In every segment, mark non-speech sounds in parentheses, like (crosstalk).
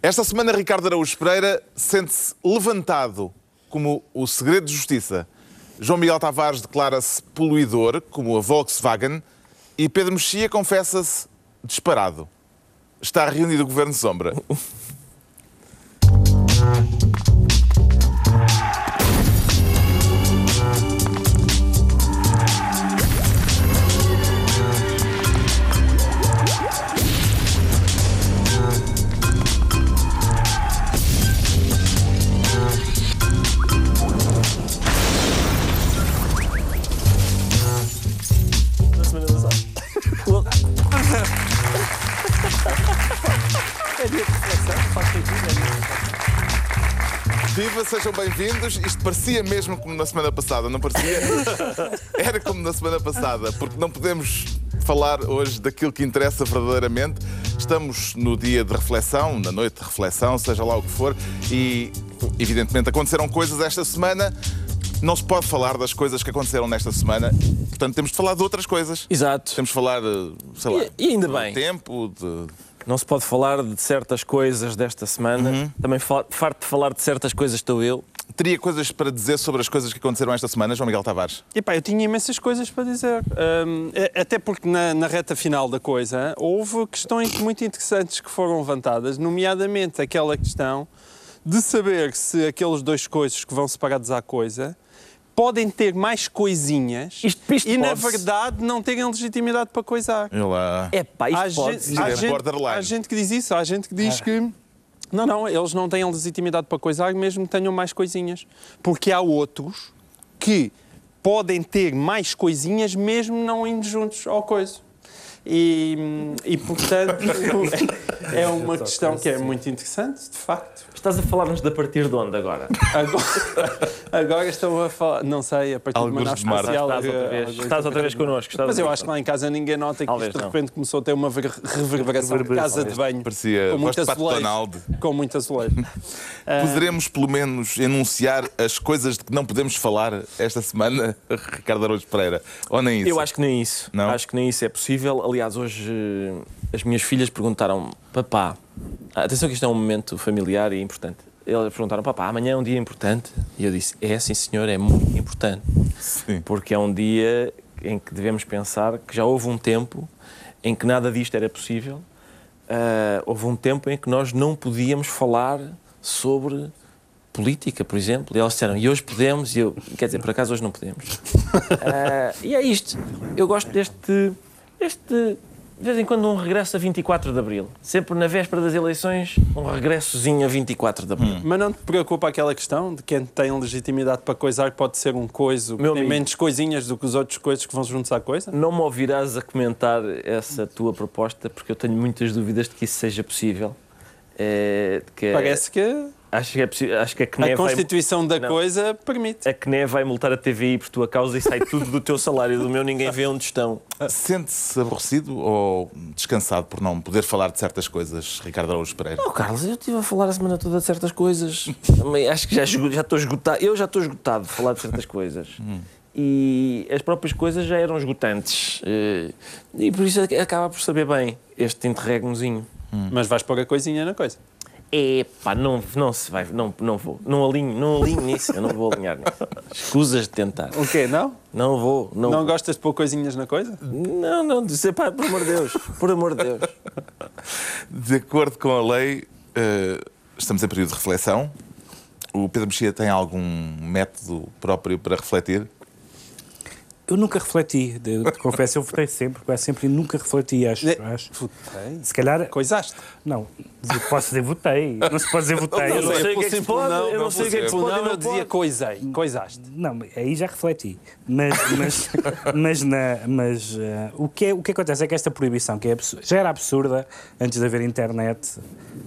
Esta semana, Ricardo Araújo Pereira sente-se levantado como o segredo de justiça. João Miguel Tavares declara-se poluidor, como a Volkswagen, e Pedro Mexia confessa-se disparado. Está reunido o Governo Sombra. (laughs) Viva, sejam bem-vindos. Isto parecia mesmo como na semana passada, não parecia? (laughs) Era como na semana passada, porque não podemos falar hoje daquilo que interessa verdadeiramente. Estamos no dia de reflexão, na noite de reflexão, seja lá o que for, e evidentemente aconteceram coisas esta semana. Não se pode falar das coisas que aconteceram nesta semana, portanto temos de falar de outras coisas. Exato. Temos de falar, eh, sei lá, E, e ainda do bem. tempo, de Não se pode falar de certas coisas desta semana. Também fa- farto de falar de certas coisas estou eu. Teria coisas para dizer sobre as coisas que aconteceram esta semana, João Miguel Tavares? Epá, eu tinha imensas coisas para dizer. Hum, é- até porque na, na reta final da coisa houve questões muito interessantes que foram levantadas, nomeadamente aquela questão de saber se aqueles dois coisas que vão separados à coisa podem ter mais coisinhas Isto- isto e, na verdade, não terem legitimidade para coisar. Eu lá. É pá, isto Há pode gente, há, é gente, borderline. há gente que diz isso, há gente que diz que. Não, não, eles não têm legitimidade para coisar, mesmo que tenham mais coisinhas. Porque há outros que podem ter mais coisinhas, mesmo não indo juntos ao coisa. E, e portanto, é uma questão que é muito interessante, de facto. Estás a falar-nos de a partir de onde agora? Agora, agora estão a falar, não sei, a partir de uma nave espacial. Estás outra vez, estás outra vez Marte. connosco. estás Mas eu acho que lá em casa ninguém nota que Talvez isto de não. repente começou a ter uma ver- reverberação de casa de banho. Parecia com muito azulejo. Com muito azulejo. (laughs) Poderemos, pelo menos, enunciar as coisas de que não podemos falar esta semana, (laughs) Ricardo Araújo Pereira? Ou nem isso? Eu acho que nem isso. Não? Acho que nem isso é possível. Aliás, hoje eh, as minhas filhas perguntaram, papá, atenção que isto é um momento familiar e importante. Elas perguntaram, papá, amanhã é um dia importante? E eu disse, é sim senhor, é muito importante. Sim. Porque é um dia em que devemos pensar que já houve um tempo em que nada disto era possível. Ah, houve um tempo em que nós não podíamos falar sobre política, por exemplo. E elas disseram, e hoje podemos, e eu, quer dizer, por acaso hoje não podemos. Ah, (laughs) e é isto. Eu gosto deste, deste, de vez em quando, um regresso a 24 de Abril. Sempre na véspera das eleições, um regressozinho a 24 de Abril. Mas não te preocupa aquela questão de quem tem legitimidade para coisar pode ser um coiso Meu tem amigo. menos coisinhas do que os outros coisas que vão juntos à coisa? Não me ouvirás a comentar essa tua proposta, porque eu tenho muitas dúvidas de que isso seja possível. É, de que Parece que Acho que é possível. Acho que a CNE, a vai, constituição da Não. coisa permite. a CNE vai multar a TVI por tua causa e sai tudo do teu salário. Do meu ninguém vê onde estão. Sente-se aborrecido ou descansado por não poder falar de certas coisas, Ricardo Araújo Pereira? Oh, Carlos, eu estive a falar a semana toda de certas coisas. Também acho que já já estou esgotado. Eu já estou esgotado de falar de certas coisas. E as próprias coisas já eram esgotantes. Eh, E por isso acaba por saber bem este interregnozinho. Mas vais pôr a coisinha na coisa. Epá, não, não se vai, não, não vou. Não alinho, não alinho nisso, eu não vou alinhar nisso. Escusas de tentar. O quê? Não? Não vou, não, Não vou. gostas de pôr coisinhas na coisa? Não, não, disse, pá, por amor de Deus, por amor de Deus. De acordo com a lei, eh, estamos em período de reflexão. O Pedro Mexia tem algum método próprio para refletir? Eu nunca refleti, de- de- confesso, eu votei sempre, quase sempre e nunca refleti, acho. acho. Votei. Se calhar, Coisaste. não, posso dizer votei, não se pode dizer (laughs) votei. Eu não sei o que é que se pode, não, eu não sei o que é que se pode não, não eu dizia coisei. Coisaste. Não, aí já refleti. Mas, mas, (laughs) mas, na, mas eh, o, que é, o que acontece é que esta proibição, que é absu- já era absurda antes de haver internet,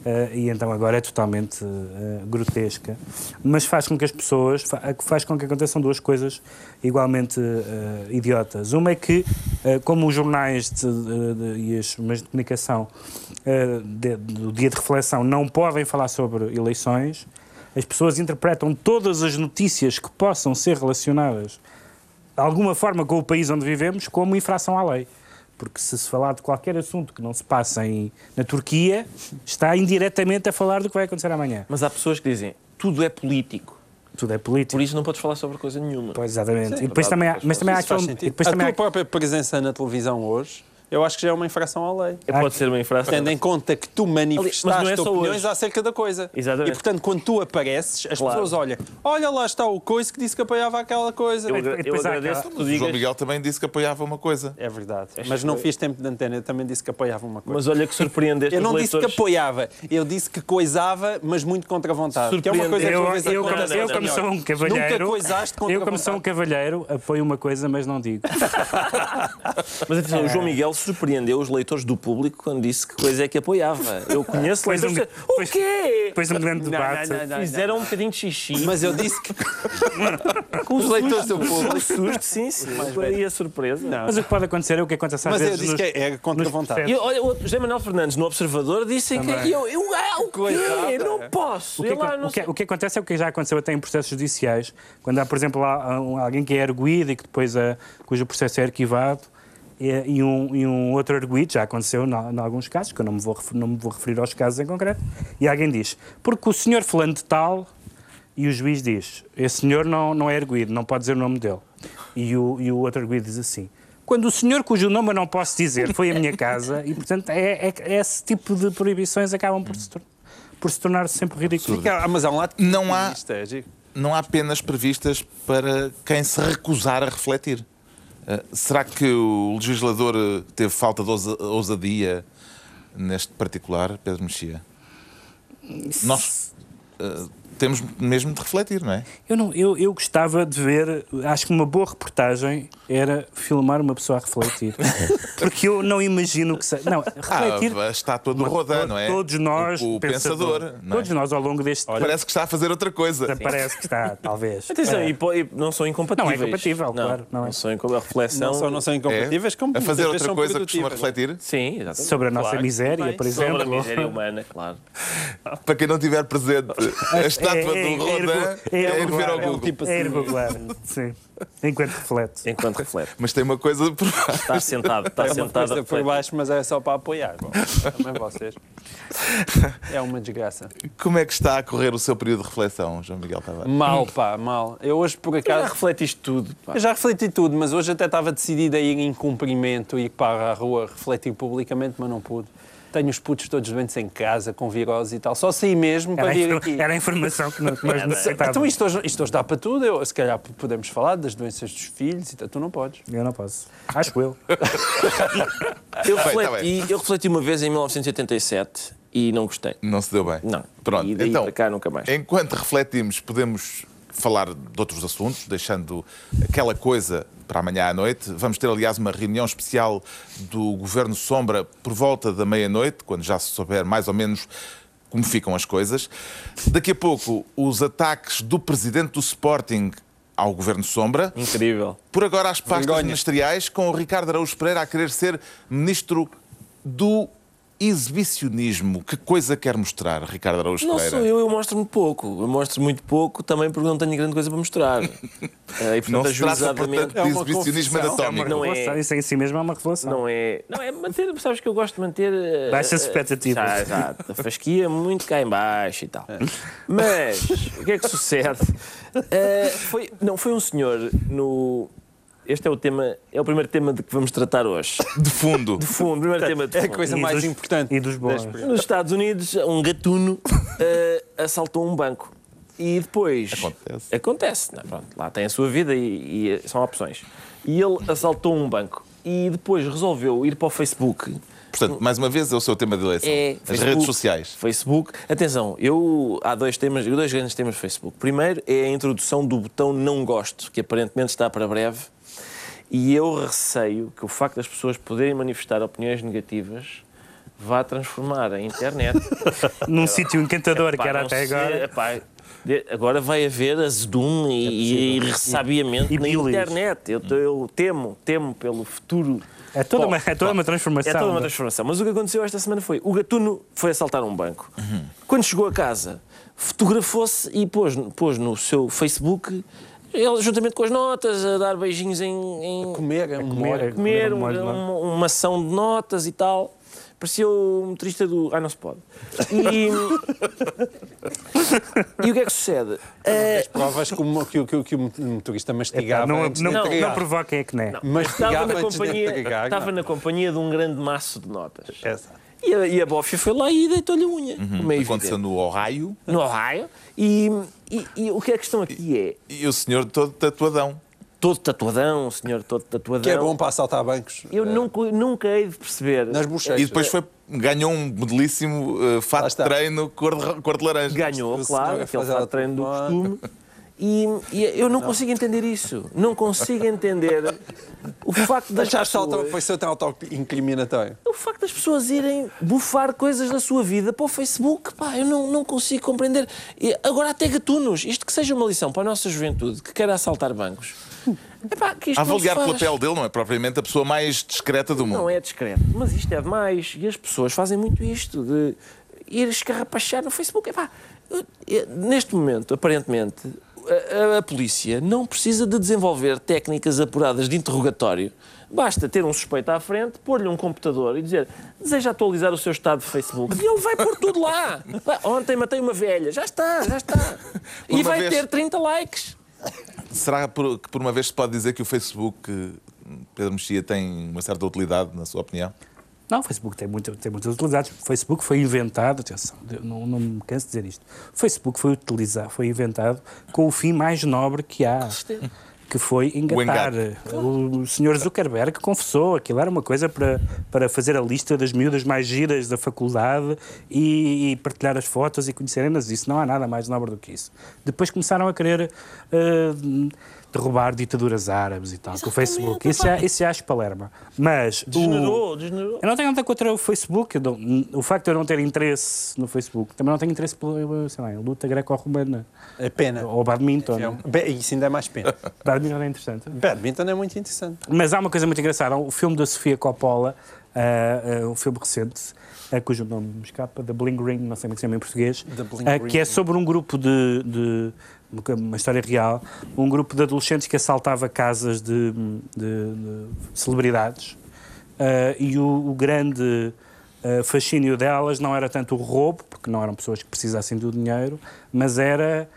eh, e então agora é totalmente eh, grotesca, mas faz com que as pessoas, fa- faz com que aconteçam duas coisas igualmente eh, idiotas. Uma é que, eh, como os jornais de- de- de- e os meios de comunicação eh, do dia de reflexão não podem falar sobre eleições, as pessoas interpretam todas as notícias que possam ser relacionadas de alguma forma com o país onde vivemos como infração à lei. porque se se falar de qualquer assunto que não se passa em, na Turquia, está indiretamente a falar do que vai acontecer amanhã. Mas há pessoas que dizem tudo é político. Tudo é político. Por isso não podes falar sobre coisa nenhuma. Pois, exatamente. Sim, e depois também há, mas também há aquele. depois a também tua há, própria presença na televisão hoje, eu acho que já é uma infração à lei. É, Pode ser uma infração. Tendo em conta que tu não manifestaste é opiniões hoje. acerca da coisa. Exatamente. E, portanto, quando tu apareces, as Claro. pessoas olham, olha lá está o coice que disse que apoiava aquela coisa. Eu, eu há agradeço aquela- que tu O João digas. Miguel também disse que apoiava uma coisa. É verdade. Mas não fiz tempo de antena, eu também disse que apoiava uma coisa. Mas olha que surpreendeste (laughs) eu não disse que apoiava, eu disse que coisava, mas muito contra a vontade. Que é uma coisa que eu, vezes eu, como, eu, como sou um cavalheiro. Nunca coisaste contra eu, como sou um cavalheiro, apoio uma coisa, mas não digo. (laughs) Mas atenção, o João Miguel surpreendeu os leitores do público quando disse que coisa é que apoiava. Eu conheço Pois leitores um- que pois- O quê? Depois de um grande debate. não, não, não. Fizeram um bocadinho de xixi. Mas eu disse que (laughs) com os leitores do público. susto, sim, sim. Foi aí a surpresa. Não. Mas o que pode acontecer é o que acontece às Mas eu vezes. disse nos- que é contra a vontade. E olha, o José Manuel Fernandes no Observador disse que Também. eu, eu, ah, o quê? Coitado, Não é. posso. O que, Eu lá é- não o, que, sei. o que acontece é o que já aconteceu até em processos judiciais, quando há, por exemplo, alguém que é arguído e que depois a, cujo processo é arquivado e, um, e um outro arguído, já aconteceu em alguns casos, que eu não me, vou, não me vou referir aos casos em concreto, e alguém diz, porque o senhor fulano de tal, e o juiz diz, esse senhor não, não é arguído, não pode dizer o nome dele. E o, e o outro arguído diz assim, quando o senhor cujo nome eu não posso dizer foi a minha casa, e portanto é, é- esse tipo de proibições acabam por se, tor- por se tornar sempre ridículas. Ah, mas há um lado que Não há- é. Não há penas previstas para quem se recusar a refletir. Eh, será que o legislador eh, teve falta de ousa- ousadia neste particular, Pedro Mexia? Nós eh, temos mesmo de refletir, não é? Eu, não, eu, eu gostava de ver, acho que uma boa reportagem era filmar uma pessoa a refletir. (laughs) Porque eu não imagino que seja. Não, refletir. Ah, a estátua do Rodin, não é? Todos nós, O, o pensador. não é? todos nós ao longo deste. Parece que está a fazer outra coisa. Parece que está, talvez. Atenção, É. e, e não são incompatíveis. Não é compatível, claro, não é. são incompatíveis. A reflexão. Não não são incompatíveis, como É? A fazer outra coisa que costuma produtivas. refletir? Sim, exatamente. Sobre a nossa Claro. miséria, por Sobre exemplo. a miséria humana, claro. Para quem não tiver presente (laughs) a estátua é- é- do é Rodin, é ir ver ao é Google. tipo É assim. irregular, sim. Enquanto reflete. Enquanto reflete. Mas tem uma coisa por baixo. Está sentado, está É sentado por baixo, mas é só para apoiar. Bom, também vocês. É uma desgraça. Como é que está a correr o seu período de reflexão, João Miguel Tavares? Mal, pá, mal. Eu hoje, por Já acaso, refletiste tudo. pá. eu já refleti tudo, mas hoje até estava decidido a ir em cumprimento, ir para a rua, refletir publicamente, mas não pude. Tenho os putos todos doentes em casa, com virose e tal. Só saí mesmo para Era, a vir aqui. era a informação que nós (laughs) nós necessitávamos. Então isto hoje, isto hoje dá para tudo. Eu, se calhar podemos falar das doenças dos filhos e tal. Tu não podes. Eu não posso. Acho eu. (laughs) Eu Bem, tá refleti, eu refleti uma vez em 1987 e não gostei. Não se deu bem? Não. Pronto, E daí então, para cá nunca mais. enquanto refletimos, podemos falar de outros assuntos, deixando aquela coisa para amanhã à noite. Vamos ter, aliás, uma reunião especial do Governo Sombra por volta da meia-noite, quando já se souber mais ou menos como ficam as coisas. Daqui a pouco, os ataques do presidente do Sporting ao Governo Sombra. Incrível. Por agora, as pastas Vergonha. ministeriais, com o Ricardo Araújo Pereira a querer ser ministro do exibicionismo. Que coisa quer mostrar, Ricardo Araújo Não Pereira? sou eu, eu mostro-me pouco. Eu mostro muito pouco também porque não tenho grande coisa para mostrar. (laughs) Eh, e, portanto, Não se trata, portanto, É de uma exibicionismo anatómico. Não é- Revelação. Isso em si mesmo é uma revelação. Não é. Não é manter. Sabes que eu gosto de manter. eh, Baixas eh, expectativas. já, Exato. A fasquia muito cá em baixo e tal. Mas o que é que sucede? Eh, foi, não, foi um senhor no. Este é o tema, é o primeiro tema de que vamos tratar hoje. De fundo. De fundo, primeiro tema de É a fundo. coisa E mais dos- importante. e dos bons. Nos Estados Unidos, um gatuno (laughs) eh, assaltou um banco. E depois. Acontece. Acontece. Não, pronto, lá tem a sua vida e, e são opções. E ele assaltou um banco. E depois resolveu ir para o Facebook. Portanto, mais uma vez, é o seu tema de eleição. É As Facebook. redes sociais. Facebook. Atenção, eu há dois temas, dois grandes temas do Facebook. Primeiro é a introdução do botão não gosto, que aparentemente está para breve. E eu receio que o facto das pessoas poderem manifestar opiniões negativas vá transformar a internet (laughs) Num sítio encantador Epá, que era até agora. epá, de- agora vai haver azedume e, e ressabiamento E na bilis. internet. Eu, eu temo, temo pelo futuro. É toda, Bom, uma, é toda uma transformação. É toda uma transformação. Mas o que aconteceu esta semana foi: o gatuno foi assaltar um banco. Quando chegou a casa, fotografou-se e pôs, pôs no seu Facebook ele, juntamente com as notas, a dar beijinhos em, em Comer, um comer, molho. é- comer molho de uma, nota. uma, uma ação de notas e tal. Parecia o motorista do. Ah, não se pode. E, (laughs) e o que é que sucede? As provas que o, que, que, que o motorista mastigava não, antes não, de não, entregar. provoquem a que nem. estava Mastigava na, antes de companhia, entregar. estava na companhia de um grande maço de notas. Exato. E a, e a bófia foi lá e deitou-lhe a unha. como é Aconteceu evidente. no Ohio No Ohio. E, e, e o que é a questão aqui é, e o senhor todo tatuadão. Todo tatuadão, o senhor todo tatuadão. Que é bom para assaltar bancos. Eu eh, nunca, nunca hei de perceber. Nas bochechas. E depois foi, ganhou um belíssimo uh, fato Lá de treino cor de, cor de laranja. Ganhou, O claro, aquele faz fato de treino do costume. E, e eu não, consigo entender isso. Não consigo entender o facto das Achaste auto, pessoas... foi seu auto-incriminatório. O facto das pessoas irem bufar coisas da sua vida para o Facebook, pá, eu não, não consigo compreender. E agora até gatunos, isto que seja uma lição para a nossa juventude que queira assaltar bancos. Epá, que isto avaliar pela pele dele, não é propriamente a pessoa mais discreta do mundo. Não é discreto, mas isto é demais. E as pessoas fazem muito isto, de ir escarrapachar no Facebook. Epá, neste momento, aparentemente, a, a- a polícia não precisa de desenvolver técnicas apuradas de interrogatório. Basta ter um suspeito à frente, pôr-lhe um computador e dizer deseja atualizar o seu estado de Facebook. E ele vai pôr tudo lá. Ontem matei uma velha. Já está, já está. (laughs) E vai vez- ter 30 likes. Será por- que por uma vez se pode dizer que o Facebook, Pedro Mexia, tem uma certa utilidade, na sua opinião? Não, o Facebook tem, muita, tem muitas utilidades. O Facebook foi inventado, atenção, não, não me canso de dizer isto. O Facebook foi, utilizado, foi inventado com o fim mais nobre que há, que foi engatar. O, senhor Zuckerberg confessou aquilo era uma coisa para, para fazer a lista das miúdas mais giras da faculdade e, e partilhar as fotos e conhecerem-nas. Isso não há nada mais nobre do que isso. Depois começaram a querer eh, derrubar ditaduras árabes e tal, com o Facebook. Isso já, isso já acho palerma. Mas o- Degenerou, degenerou. eu não tenho nada contra o Facebook. não- o facto de eu não ter interesse no Facebook, também não tenho interesse pela sei lá, luta greco-romana É pena. ou badminton. É um- Bem, Isso ainda é mais pena. (laughs) Badminton é interessante. Badminton é muito interessante. Mas há uma coisa muito engraçada. O filme da Sofia Coppola, ah, um filme recente, ah, cujo nome me escapa, The Bling Ring, não sei como é que se chama em português, Ring. que é sobre um grupo de, de- uma história real, um grupo de adolescentes que assaltava casas de, de- de celebridades e o, o grande fascínio delas não era tanto o roubo, porque não eram pessoas que precisassem do dinheiro, mas era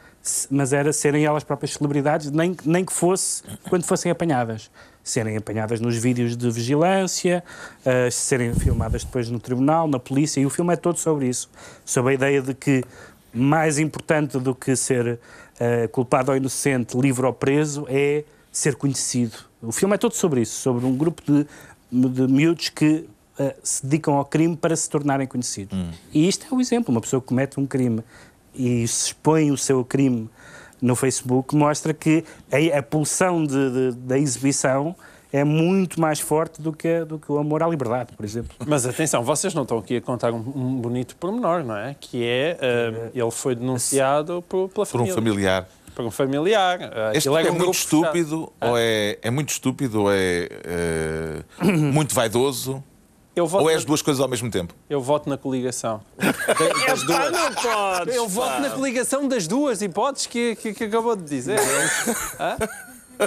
mas era serem elas próprias celebridades, nem, nem que fosse quando fossem apanhadas. Serem apanhadas nos vídeos de vigilância, ah, serem filmadas depois no tribunal, na polícia, e o filme é todo sobre isso. Sobre a ideia de que mais importante do que ser ah, culpado ou inocente, livre ou preso, é ser conhecido. O filme é todo sobre isso, sobre um grupo de, de miúdos que ah, se dedicam ao crime para se tornarem conhecidos. E isto é o exemplo. Uma pessoa que comete um crime e se expõe o seu crime no Facebook mostra que a, a pulsão de- de- da exibição é muito mais forte do que, do que o amor à liberdade, por exemplo. Mas atenção, vocês não estão aqui a contar um, um bonito pormenor, não é? Que é, ah, ele foi denunciado por, pela Por um família. familiar. Por um familiar. Ah, Este é, era um muito estúpido, ou é, é muito estúpido, ou é eh, (coughs) muito vaidoso, Eu voto, ou é na, as duas coisas ao mesmo tempo. eu voto na coligação. (laughs) Das Pá, duas. não podes! Eu voto na coligação das duas hipóteses que, que, que acabou de dizer.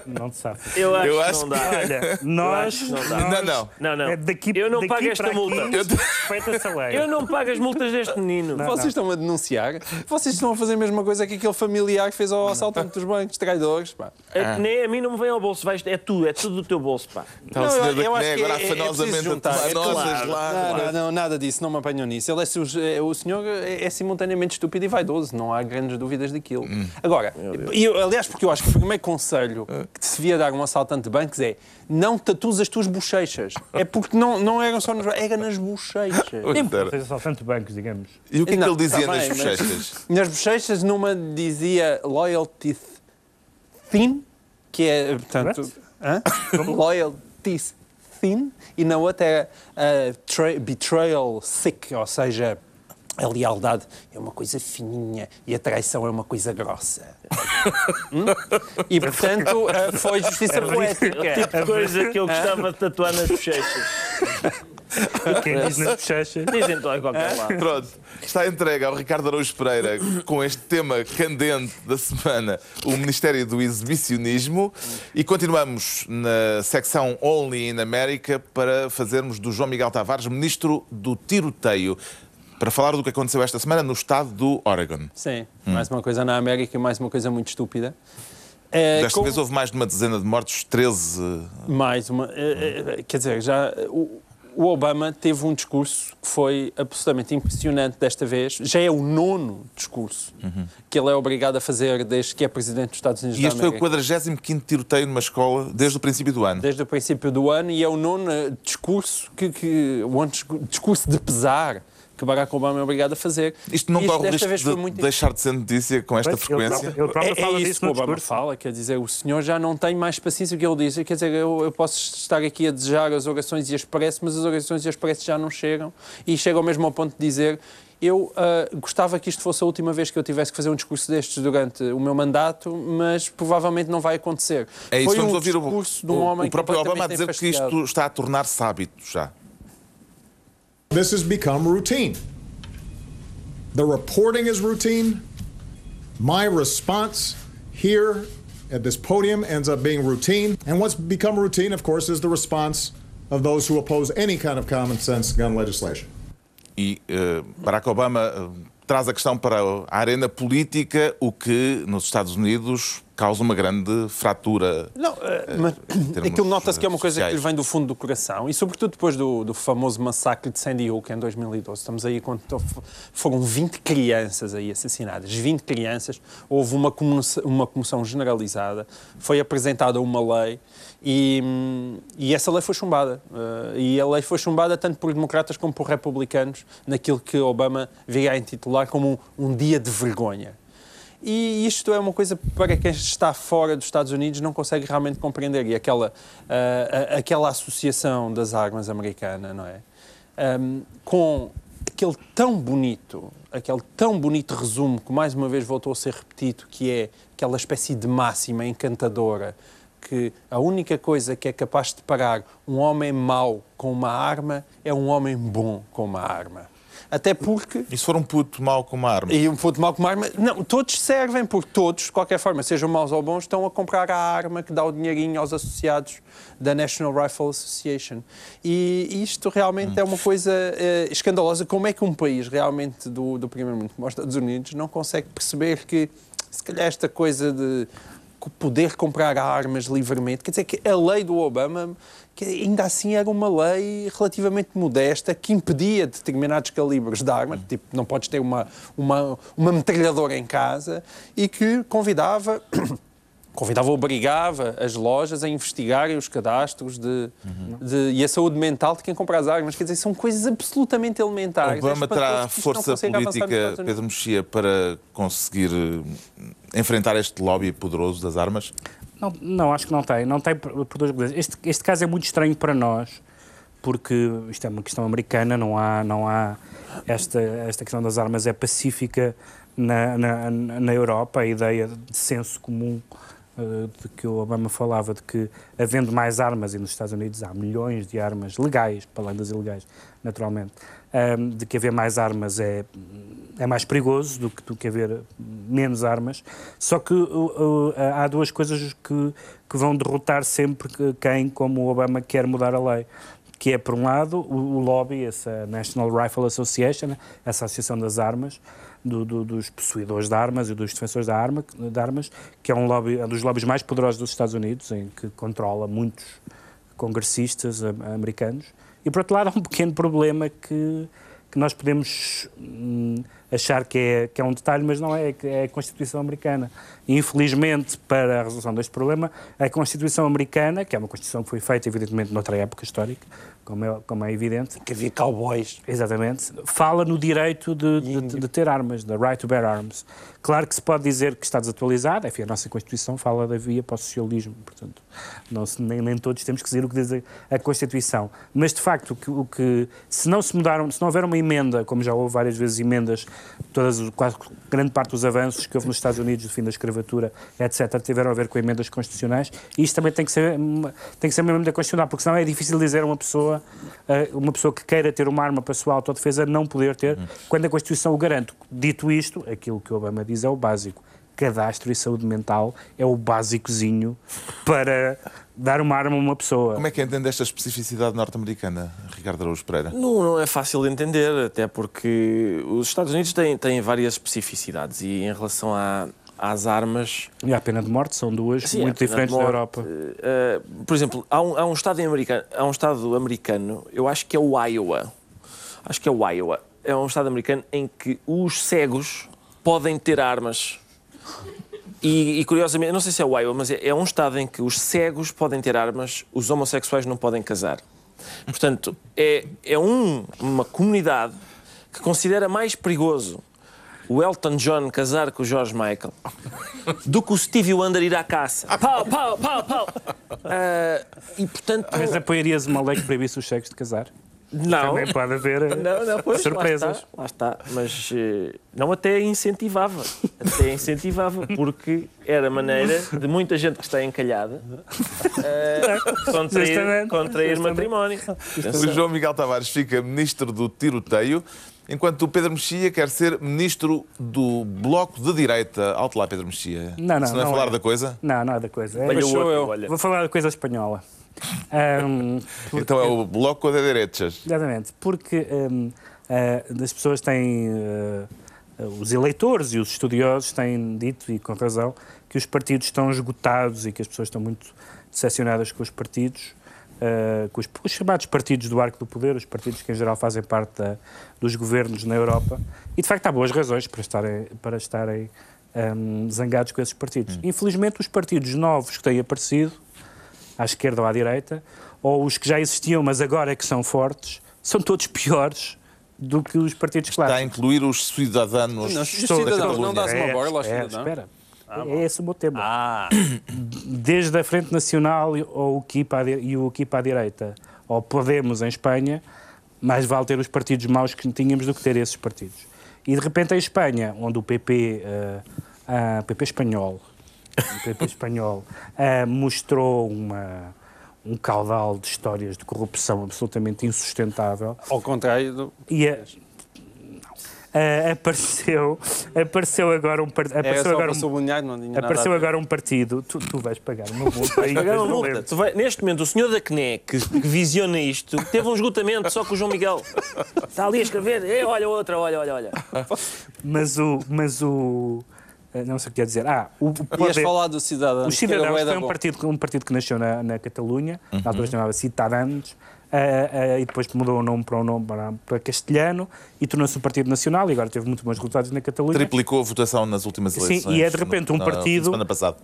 Não sabe. Eu acho, Eu que acho não dá. Olha, nós. acho que não dá. nós- Não, não. Não, não. É daqui, eu não daqui pago esta para aqui, multa. Respeita-se a lei. Eu não pago as multas deste menino. Vocês estão a denunciar. Vocês estão a fazer a mesma coisa que aquele familiar que fez ao assaltante dos bancos, traidores. Pá. É- Nem a mim não me vem ao bolso, vais, é tu, é tudo do teu bolso, pá. Está Não, o senhor eu- da eu acho Coné que agora é- é afanosamente preciso a juntar. tomar É nozes claro. lá. Não, claro. não, não, nada disso, não me apanham nisso. Ele é, é- o senhor é, é simultaneamente estúpido e vaidoso, não há grandes dúvidas daquilo. Agora, e eu, aliás, porque eu acho que o primeiro conselho que te devia dar um assaltante de bancos é não tatuas as tuas bochechas. É porque não, não eram só nos era nas bochechas. Espera. Fez assaltante de bancos, digamos. E o que é que Não, ele dizia tá nas bem, mas- bochechas? Nas bochechas, numa dizia loyalty thin, que é, portanto, loyalty thin, e na outra era uh, tra- betrayal thick, ou seja, a lealdade é uma coisa fininha e a traição é uma coisa grossa. (laughs) Hum? E, portanto, uh, foi justiça poética. Tipo de coisa que eu gostava de tatuar nas bochechas. E quem diz nas bochechas. Dizem em qualquer lado. Pronto, está entregue ao Ricardo Araújo Pereira com este tema candente da semana, o Ministério do Exibicionismo. E continuamos na secção Only in America para fazermos do João Miguel Tavares ministro do tiroteio. Para falar do que aconteceu esta semana no estado do Oregon. Sim, mais uma coisa na América e mais uma coisa muito estúpida. É, Desta com- vez houve mais de uma dezena de mortos, 13. Mais uma. eh, eh, quer dizer, já. O, o Obama teve um discurso que foi absolutamente impressionante desta vez. Já é o nono discurso que ele é obrigado a fazer desde que é presidente dos Estados Unidos E este foi o América. 45 tiroteio numa escola desde o princípio do ano. Desde o princípio do ano e é o nono eh, discurso que, que discu- discurso de pesar que Barack Obama é obrigado a fazer. Isto não corre o risco de muito deixar de ser notícia com esta Pois, ele frequência? próprio- Ele próprio é, fala é isso disso que o Obama discurso. fala, quer dizer, o senhor já não tem mais paciência que ele diz. Quer dizer, eu, eu posso estar aqui a desejar as orações e as preces, mas as orações e as preces já não chegam. E chegam mesmo ao ponto de dizer, eu ah, gostava que isto fosse a última vez que eu tivesse que fazer um discurso destes durante o meu mandato, mas provavelmente não vai acontecer. É isso, Foi vamos um ouvir o, discurso de um o- homem o próprio Obama a dizer que isto está a tornar-se hábito já. This has become routine. The reporting is routine. My response here at this podium ends up being routine. And what's become routine, of course, is the response of those who oppose any kind of common sense gun legislation. E eh, Barack Obama eh, traz a questão para a arena política, o que nos Estados Unidos causa uma grande fratura. Não, eh, mas termos, (coughs) aquilo nota-se que é uma coisa que lhe sociais. vem do fundo do coração e, sobretudo, depois do, do famoso massacre de Sandy Hook em 2012. Estamos aí quando foram 20 crianças aí assassinadas. 20 crianças. Houve uma comoção, uma comoção generalizada. Foi apresentada uma lei e, hum, e essa lei foi chumbada. Eh, e a lei foi chumbada tanto por democratas como por republicanos, naquilo que Obama viria a intitular como um, um dia de vergonha. E isto é uma coisa para quem está fora dos Estados Unidos não consegue realmente compreender. E aquela, a- aquela associação das armas americana, não é? Ahm, com aquele tão bonito, aquele tão bonito resumo que mais uma vez voltou a ser repetido, que é aquela espécie de máxima encantadora que a única coisa que é capaz de parar um homem mau com uma arma é um homem bom com uma arma. Até porque E se for um puto mau com uma arma? e um puto mau com uma arma. Não, todos servem, porque todos, de qualquer forma, sejam maus ou bons, estão a comprar a arma que dá o dinheirinho aos associados da National Rifle Association. E isto realmente é uma coisa eh, escandalosa. Como é que um país realmente do, do primeiro mundo, como os Estados Unidos, não consegue perceber que, se calhar, esta coisa de poder comprar armas livremente, quer dizer que a lei do Obama que ainda assim era uma lei relativamente modesta que impedia determinados calibres de arma, tipo, não podes ter uma, uma, uma metralhadora em casa, e que convidava, convidava, obrigava as lojas a investigarem os cadastros de, de- e a saúde mental de quem compra as armas. Quer dizer, são coisas absolutamente elementares. Obama É terá força política. Pedro Mexia, para conseguir eh, enfrentar este lobby poderoso das armas? Não, não, acho que não tem. Não tem por, por duas razões. Este, este caso é muito estranho para nós, porque isto é uma questão americana, não há, não há esta, esta questão das armas é pacífica na, na, na Europa, a ideia de senso comum de que o Obama falava, de que havendo mais armas, e nos Estados Unidos há milhões de armas legais, para além das ilegais, naturalmente, ehm, de que haver mais armas é, é mais perigoso do que, do que haver menos armas. Só que há duas coisas que, que vão derrotar sempre que- quem, como o Obama, quer mudar a lei. Que é, por um lado, o, o lobby, essa National Rifle Association, essa Associação das Armas, do- do- dos possuidores de armas e dos defensores da arma, de armas, que é um, lobby, é um dos lobbies mais poderosos dos Estados Unidos, em que controla muitos congressistas am- americanos. E, por outro lado, há um pequeno problema que, que nós podemos hum, achar que é, que é um detalhe, mas não é, é a Constituição Americana. E, infelizmente, para a resolução deste problema, a Constituição Americana, que é uma Constituição que foi feita, evidentemente, noutra época histórica, como é, como é evidente, Que havia cowboys. Exatamente. Fala no direito de, de- de ter armas, da right to bear arms. Claro que se pode dizer que está desatualizado, enfim, a nossa Constituição fala da via para o socialismo, portanto, não se- nem, nem todos temos que dizer o que diz a, a Constituição. Mas, de facto, o que, o que- se não se mudaram, se não houver uma emenda, como já houve várias vezes emendas todas, quase grande parte dos avanços que houve nos Estados Unidos, do fim da escravatura, etc., tiveram a ver com emendas constitucionais. E isto também tem que ser, tem que ser uma emenda constitucional, porque senão é difícil dizer a uma pessoa, uma pessoa que queira ter uma arma para a sua autodefesa, não poder ter, quando a Constituição o garante. Dito isto, aquilo que Obama diz é o básico. Cadastro e saúde mental é o básicozinho para dar uma arma a uma pessoa. Como é que entende esta especificidade norte-americana, Ricardo Araújo Pereira? Não, não é fácil de entender, até porque os Estados Unidos têm, têm várias especificidades e em relação à- às armas. E a pena de morte são duas Sim, muito diferentes da Europa. eh, por exemplo, há um, há um estado americano, há um estado americano, eu acho que é o Iowa. Acho que é o Iowa. É um estado americano em que os cegos podem ter armas. E, e, curiosamente, não sei se é o Iowa, mas é, é um estado em que os cegos podem ter armas, os homossexuais não podem casar. Portanto, é, é um- uma comunidade que considera mais perigoso o Elton John casar com o George Michael do que o Stevie Wonder ir à caça. Pau, pau, pau, pau. Ah, e portanto. Mas apoiarias uma lei que proibisse os cegos de casar? Não. Também pode haver eh, Não, não, pois, surpresas. Lá está, lá está. mas eh, não até incentivava. Até incentivava, porque era maneira de muita gente que está encalhada eh, (laughs) contrair, Justamente. contrair Justamente. matrimónio. O João Miguel Tavares fica ministro do tiroteio, enquanto o Pedro Mexia quer ser ministro do Bloco de Direita. Alto lá, Pedro Mexia. Não, não, Se não é não falar é. da coisa, Não, não é da coisa. É- Olha o sou outro, eu. olha. Vou falar da coisa espanhola. Ahm, porque- então é o Bloco de Direitas. Exatamente, porque hum, ah, as pessoas têm, ah, os eleitores e os estudiosos têm dito, e com razão, que os partidos estão esgotados e que as pessoas estão muito decepcionadas com os partidos, ah, com os, os chamados partidos do arco do poder, os partidos que em geral fazem parte da- dos governos na Europa, e de facto há boas razões para estarem, para estarem hum, zangados com esses partidos. Infelizmente, os partidos novos que têm aparecido, à esquerda ou à direita, ou os que já existiam, mas agora é que são fortes, são todos piores do que os partidos Está a clássicos. incluir os cidadãos. Não, Estou- cidadão, estou- não dá-se uma É, borla ao é, cidadão? Espera, é esse o meu tema. Ah, (coughs) Desde a Frente Nacional e- ou o KIP à di- e o KIP à direita, ou Podemos em Espanha, mais vale ter os partidos maus que tínhamos do que ter esses partidos. E de repente em Espanha, onde o PP, eh, ah, PP espanhol, o PP espanhol, ah, mostrou uma, um caudal de histórias de corrupção absolutamente insustentável, ao contrário do. e a- ah, apareceu, apareceu agora um, par- É apareceu agora um, apareceu agora um partido, tu, tu vais pagar uma multa (laughs) aí, Pagar uma multa. vai- neste momento, o senhor da CNE que, que visiona isto teve um esgotamento só com o João Miguel. (laughs) Está ali a escrever. "Eh, olha outra, olha, olha, olha. Mas o. Mas o não sei o que quer dizer. Ah, o, o Ias Poder- falar do cidadão. Os Cidadãos foi um partido, um partido que nasceu na, na Catalunha, na altura chamava Ciutadans, eh, eh, e depois mudou o nome para o nome para, para castelhano e tornou-se um partido nacional e agora teve muito bons resultados na Catalunha. Triplicou a votação nas últimas Sim, eleições. e é de repente um na- partido- Semana passada.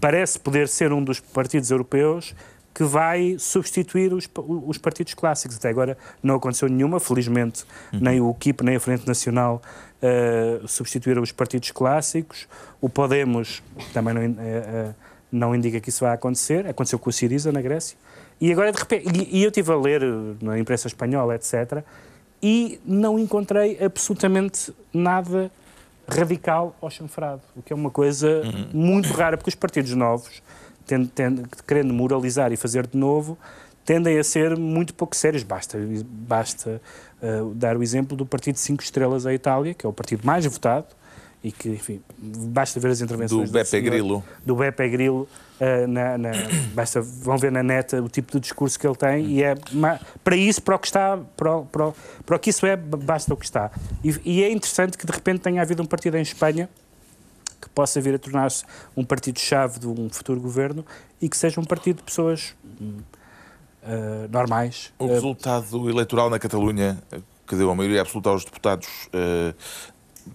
Parece poder ser um dos partidos europeus que vai substituir os, os partidos clássicos. Até agora não aconteceu nenhuma, felizmente, nem o KIP nem a Frente Nacional eh, substituíram os partidos clássicos. O Podemos também não, eh, não indica que isso vai acontecer. Aconteceu com o Siriza na Grécia. E agora, de repente, e, e eu estive a ler na imprensa espanhola, etc., e não encontrei absolutamente nada radical ou chanfrado, o que é uma coisa muito rara, porque os partidos novos, tend- tend- querendo moralizar e fazer de novo, tendem a ser muito pouco sérios. Basta, basta eh, dar o exemplo do Partido Cinco Estrelas à Itália, que é o partido mais votado, e que, enfim, basta ver as intervenções Do Beppe senhor- Grillo. do Beppe Grillo, eh, na, na- basta, vão ver na neta o tipo de discurso que ele tem e é para isso, para o que está, para, para, para o que isso é, basta o que está. E, e é interessante que de repente tenha havido um partido em Espanha que possa vir a tornar-se um partido-chave de um futuro governo e que seja um partido de pessoas eh, normais. O Eh, resultado eleitoral na Catalunha, que deu a maioria absoluta aos deputados eh,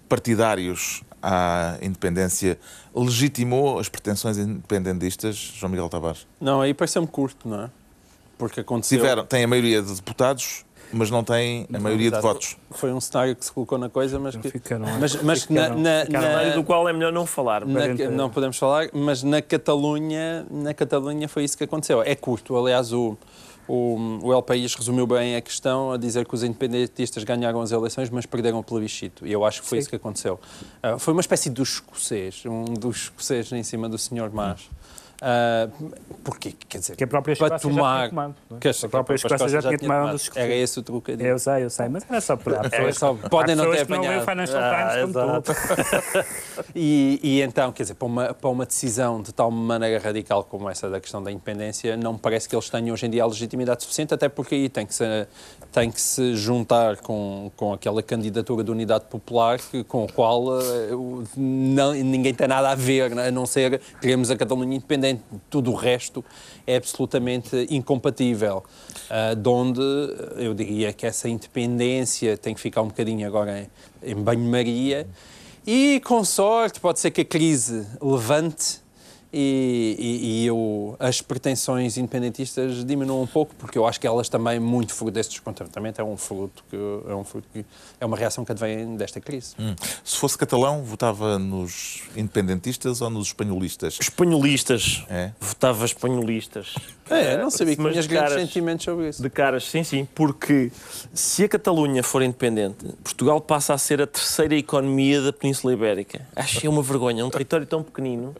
partidários à independência, legitimou as pretensões independentistas, João Miguel Tavares? Não, aí pareceu-me curto, não é? Porque aconteceu. Tiveram, têm a maioria de deputados, mas não têm a maioria de votos. Foi um cenário que se colocou na coisa, mas que. ficaram- Mas, mas na, ficaram- na- ficaram- na- Cenário do qual é melhor não falar. na- não podemos falar, mas na Catalunha, na Catalunha foi isso que aconteceu. É curto, aliás, o, O, o El País resumiu bem a questão a dizer que os independentistas ganharam as eleições, mas perderam o plebiscito. E eu acho que foi Sim. isso que aconteceu. Ah, foi uma espécie do escocês, um dos escoceses em cima do Sr. Mas. Ah, porque, quer dizer, Que a própria para Escócia já tomar. tinha tomado, é? que A própria Escócia já tinha tomado dos Era esse o trocadilho. Eu sei, eu sei, mas era só por. Há Era só, podem não ter que não apanhado. Financial Ah, Times como exato. tu. (laughs) E, e então, quer dizer, para uma, para uma decisão de tal maneira radical como essa da questão da independência, não me parece que eles tenham hoje em dia a legitimidade suficiente, até porque aí tem que se, tem que se juntar com, com aquela candidatura de unidade popular que, com a qual o- não, ninguém tem nada a ver, a não ser queremos a Catalunha independente. Tudo o resto é absolutamente incompatível. Ah, de onde eu diria que essa independência tem que ficar um bocadinho agora em, em banho-maria. E com sorte, pode ser que a crise levante e, e, e eu, as pretensões independentistas diminuam um pouco, porque eu acho que elas também, muito fruto deste descontentamento, é um fruto que é, um fruto que, é uma reação que advém desta crise. Hum. Se fosse catalão, votava nos independentistas ou nos espanholistas? Espanholistas. É? Votava espanholistas. É, não sabia que Mas tinhas de grandes caras- sentimentos sobre isso. De caras, sim, sim, porque se a Catalunha for independente, Portugal passa a ser a terceira economia da Península Ibérica. Acho que é uma vergonha, um território tão pequenino.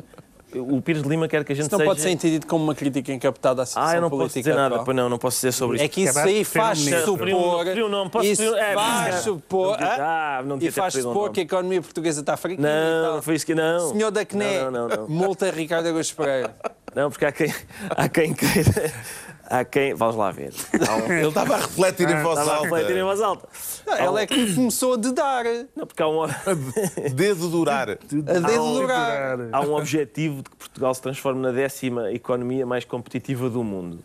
O Pires de Lima quer que a gente Isso não seja... pode ser entendido como uma crítica encapetada à situação Ah, eu não posso política dizer nada, atual. não, não posso dizer sobre isso. É que isso aí faz supor. Nome, posso Isso é, faz não, supor. não ah, não e faz supor que a economia portuguesa está fraca. Não, não foi isso que não. Senhor da CNE, Não, não, não, não. multa Ricardo Agostinho Pereira. Não, porque há quem, há quem queira. Há quem. Vamos lá ver. Há um- Ele estava a refletir em voz Estava a refletir em alta. voz alta. Não, ela é que começou a dedar. Não, porque há um, Dedo durar. A dedurar. há um objetivo de que Portugal se transforme na décima economia mais competitiva do mundo.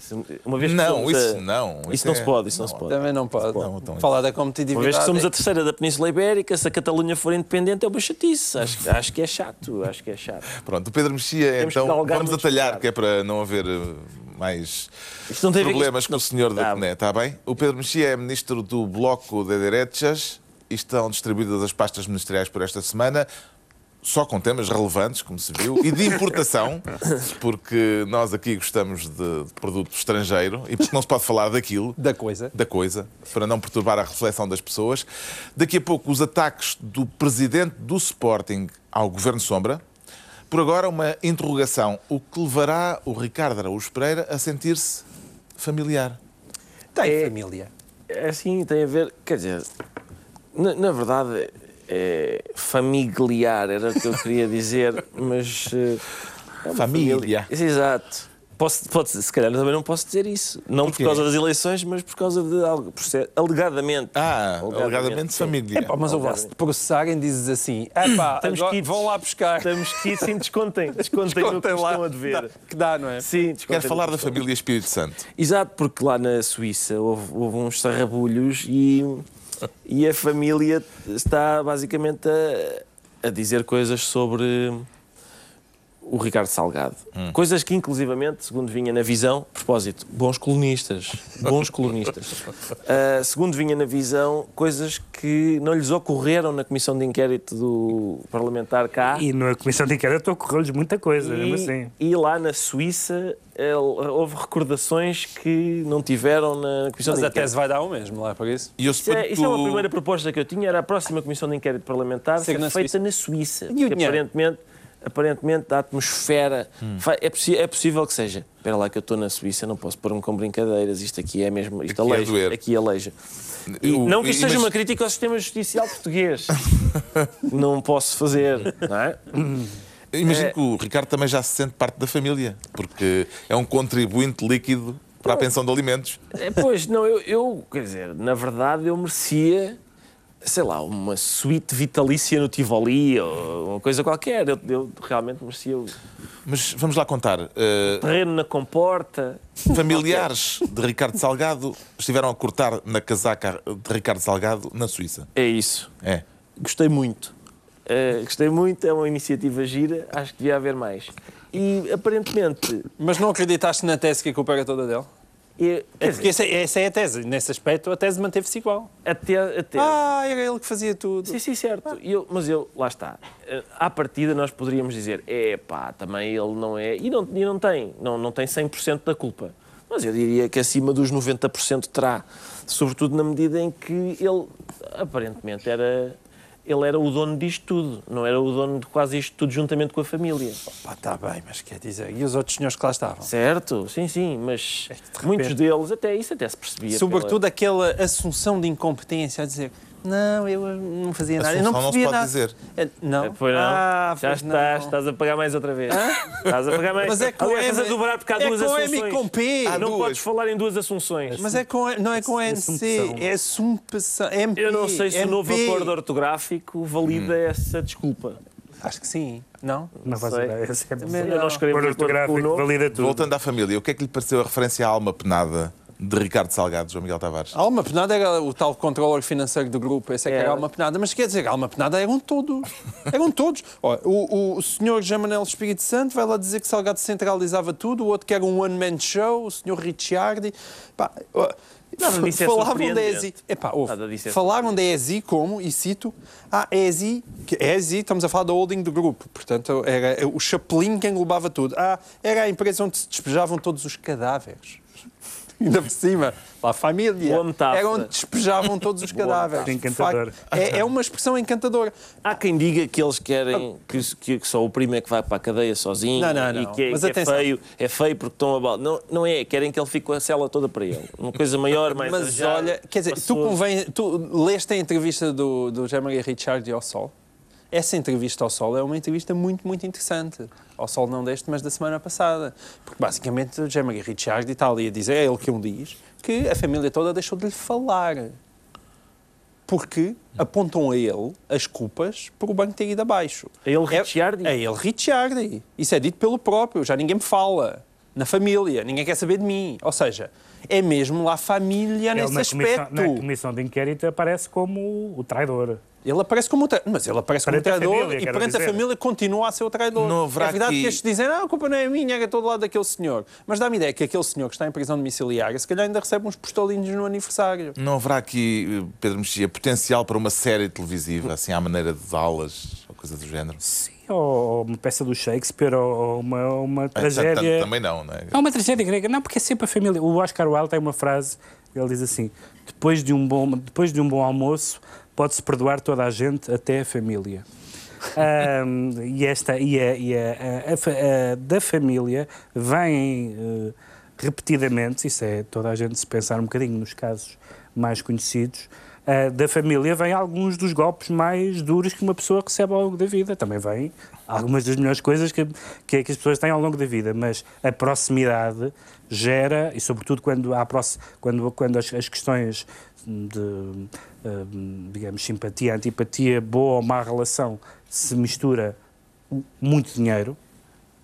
Se- Uma vez que Não, somos isso a- não. Isso não é- se pode, isso não se pode. Também não pode. Não, então- Falar da Uma competitividade. vez que somos a terceira da Península Ibérica, se a Catalunha for independente, é uma chatice. Acho, acho que é chato. Acho que é chato. Pronto, o Pedro Mexia, então, vamos atalhar, que é para não haver eh, mais problemas com o senhor da Ah, CNE, está bem? O Pedro Mexia é ministro do Bloco de Direitas e estão distribuídas as pastas ministeriais por esta semana. Só com temas relevantes, como se viu, e de importação, (laughs) porque nós aqui gostamos de, de produto estrangeiro e porque não se pode falar daquilo, Da coisa. da coisa, para não perturbar a reflexão das pessoas. Daqui a pouco, os ataques do presidente do Sporting ao Governo Sombra. Por agora, uma interrogação. O que levará o Ricardo Araújo Pereira a sentir-se familiar? Tem É- família. É assim, tem a ver. Quer dizer, na, na verdade, é familiar, era o que eu queria dizer, (laughs) mas. eh, é uma Família. Exato. Posso, pode, se calhar também não posso dizer isso. Não por Porquê? causa das eleições, mas por causa de algo. por ser- Alegadamente. Ah, alegadamente sim. família. Epá, mas ouve se te processarem, dizes assim: epá, Estamos agora quites. vão lá buscar. Estamos que sim, descontem. Descontem, no que Contem lá. estão a dever. Dá- Que dá, não é? Sim, Quer descontem falar da família Espírito Santo? Exato, porque lá na Suíça houve, houve uns sarrabulhos e, (laughs) e a família está basicamente a, a dizer coisas sobre o Ricardo Salgado. Coisas que, inclusivamente, segundo vinha na visão, propósito, bons colonistas. (laughs) Bons colonistas. Ah, segundo vinha na visão, coisas que não lhes ocorreram na comissão de inquérito do parlamentar cá. E na Comissão de Inquérito ocorreu-lhes muita coisa, mesmo assim. E lá na Suíça ele- houve recordações que não tiveram na Comissão Mas de a Inquérito. tese vai dar o mesmo, não é por isso? E Isso é, isso é uma primeira proposta que eu tinha, era a próxima Comissão de Inquérito Parlamentar Ser ser na feita Suíça. na Suíça. E dinheiro? aparentemente, aparentemente a atmosfera... Hum. É, é possível que seja. Espera lá que eu estou na Suíça, não posso pôr-me com brincadeiras. Isto aqui é mesmo... Isto Aqui é aleija. doer. aqui aleija. E O- não que isto seja mas- uma crítica ao sistema judicial português. (laughs) não posso fazer, não é? Imagino É- que o Ricardo também já se sente parte da família, porque é um contribuinte líquido para a pensão de alimentos. É, pois, não, eu, eu, quer dizer, na verdade eu merecia, sei lá, uma suíte vitalícia no Tivoli ou uma coisa qualquer. Eu, eu realmente merecia o Mas vamos lá contar. eh, terreno na comporta. familiares de Ricardo Salgado estiveram a cortar na casaca de Ricardo Salgado na Suíça. É isso. É. Gostei muito. Eh, gostei muito, é uma iniciativa gira, acho que devia haver mais. E aparentemente, Mas não acreditaste na tese que a culpa era toda dele? É, É porque essa, essa é a tese. Nesse aspecto, a tese manteve-se igual. até, até Ah, era ele que fazia tudo. Sim, sim, certo. E eu- mas eu, lá está. Eh, À partida nós poderíamos dizer, é pá, também ele não é. E não, e não tem, não, não tem 100% da culpa. Mas eu diria que acima dos 90% terá. Sobretudo na medida em que ele, aparentemente, era. Ele era o dono disto tudo, não era o dono de quase isto tudo juntamente com a família. Pá, está bem, mas quer dizer, e os outros senhores que lá estavam? Certo? Sim, sim, mas É repente- muitos deles, até isso até se percebia. Sobretudo aquela assunção de incompetência a dizer não, eu não fazia nada, eu não não se percebia pode nada. dizer. É, Não, pela... Pois não. Ah, Já estás, não. estás a pagar mais outra vez. Estás a pagar mais. Mas é com Aliás, estás a M- dobrar porque há é duas com M e assunções. com P. Ah, não duas. podes falar em duas assunções. Mas é com, não é com NC, Assumpção. é assumpção. MP, Eu não sei se o novo MP. acordo ortográfico valida Hum. essa desculpa. Acho que sim, não? Não faço ideia. É não escrevo Acordo ortográfico valida tudo. Voltando à família, o que é que lhe pareceu a referência à alma penada de Ricardo Salgado, João Miguel Tavares? A alma penada era o tal controller financeiro do grupo, esse é que era a alma penada, mas quer dizer, a alma penada eram todos. (laughs) Eram todos. Ó, o, o, o senhor Jamanel Espírito Santo vai lá dizer que Salgado centralizava tudo, o outro que era um one-man show, o senhor Ricciardi. Pá, ó, Nada disso é falavam da. ESI. Epá, ouve, é falaram da ESI como, e cito, a ESI, que ESI, estamos a falar da holding do grupo, portanto, era o chapelinho que englobava tudo. Ah, era a empresa onde se despejavam todos os cadáveres. Ainda por cima, lá a família. Era onde despejavam todos os cadáveres. De Encantador. É, é uma expressão encantadora. Há quem diga que eles querem que, que- que só o primo é que vai para a cadeia sozinho Não, não, e não. que, é, Mas que é atenção. feio, é feio porque estão a bal. Não, não é, querem que ele fique com a cela toda para ele. Uma coisa maior, mais Mas olha, quer dizer, tu, passou- convém, tu leste a entrevista do, do Jean-Marie Richard ao Sol? Essa entrevista ao Sol é uma entrevista muito, muito interessante. Ao Sol não deste, mas da semana passada. Porque basicamente o Jean-Marie Richard está ali a dizer, é ele que um diz, que a família toda deixou de lhe falar. Porque apontam a ele as culpas por o banco ter ido abaixo. A ele, É- Ricciardi? É ele, Ricciardi. Isso é dito pelo próprio, já ninguém me fala. Na família, ninguém quer saber de mim. Ou seja, é mesmo lá a família Ele nesse na comissão, aspecto. na comissão de inquérito aparece como o traidor. Ele aparece como um traidor, mas ele aparece como um Perante a traidor família, e perante a dizer. família continua a ser o traidor. Não haverá é verdade aqui- que estes dizem, ah, a culpa não é minha, é todo lado daquele senhor. Mas dá-me ideia que aquele senhor que está em prisão domiciliária, se calhar ainda recebe uns postolinhos no aniversário. Não haverá aqui, Pedro Mexia, potencial para uma série televisiva, assim à maneira de aulas ou coisa do género? Sim, ou uma peça do Shakespeare, ou uma, uma tragédia. Também não, não é? É uma tragédia grega. Não, porque é sempre a família. O Oscar Wilde tem uma frase, ele diz assim: depois de um bom, depois de um bom almoço, pode-se perdoar toda a gente, até a família. (laughs) Ahm, e esta e, a, e a- a- a da família vem eh, repetidamente, isso é toda a gente se pensar um bocadinho nos casos mais conhecidos, ah, da família vem alguns dos golpes mais duros que uma pessoa recebe ao longo da vida. Também vem algumas das melhores coisas que, que, que as pessoas têm ao longo da vida, mas a proximidade gera, e sobretudo quando, há quando, quando as, as questões de, digamos, simpatia, antipatia, boa ou má relação se mistura muito dinheiro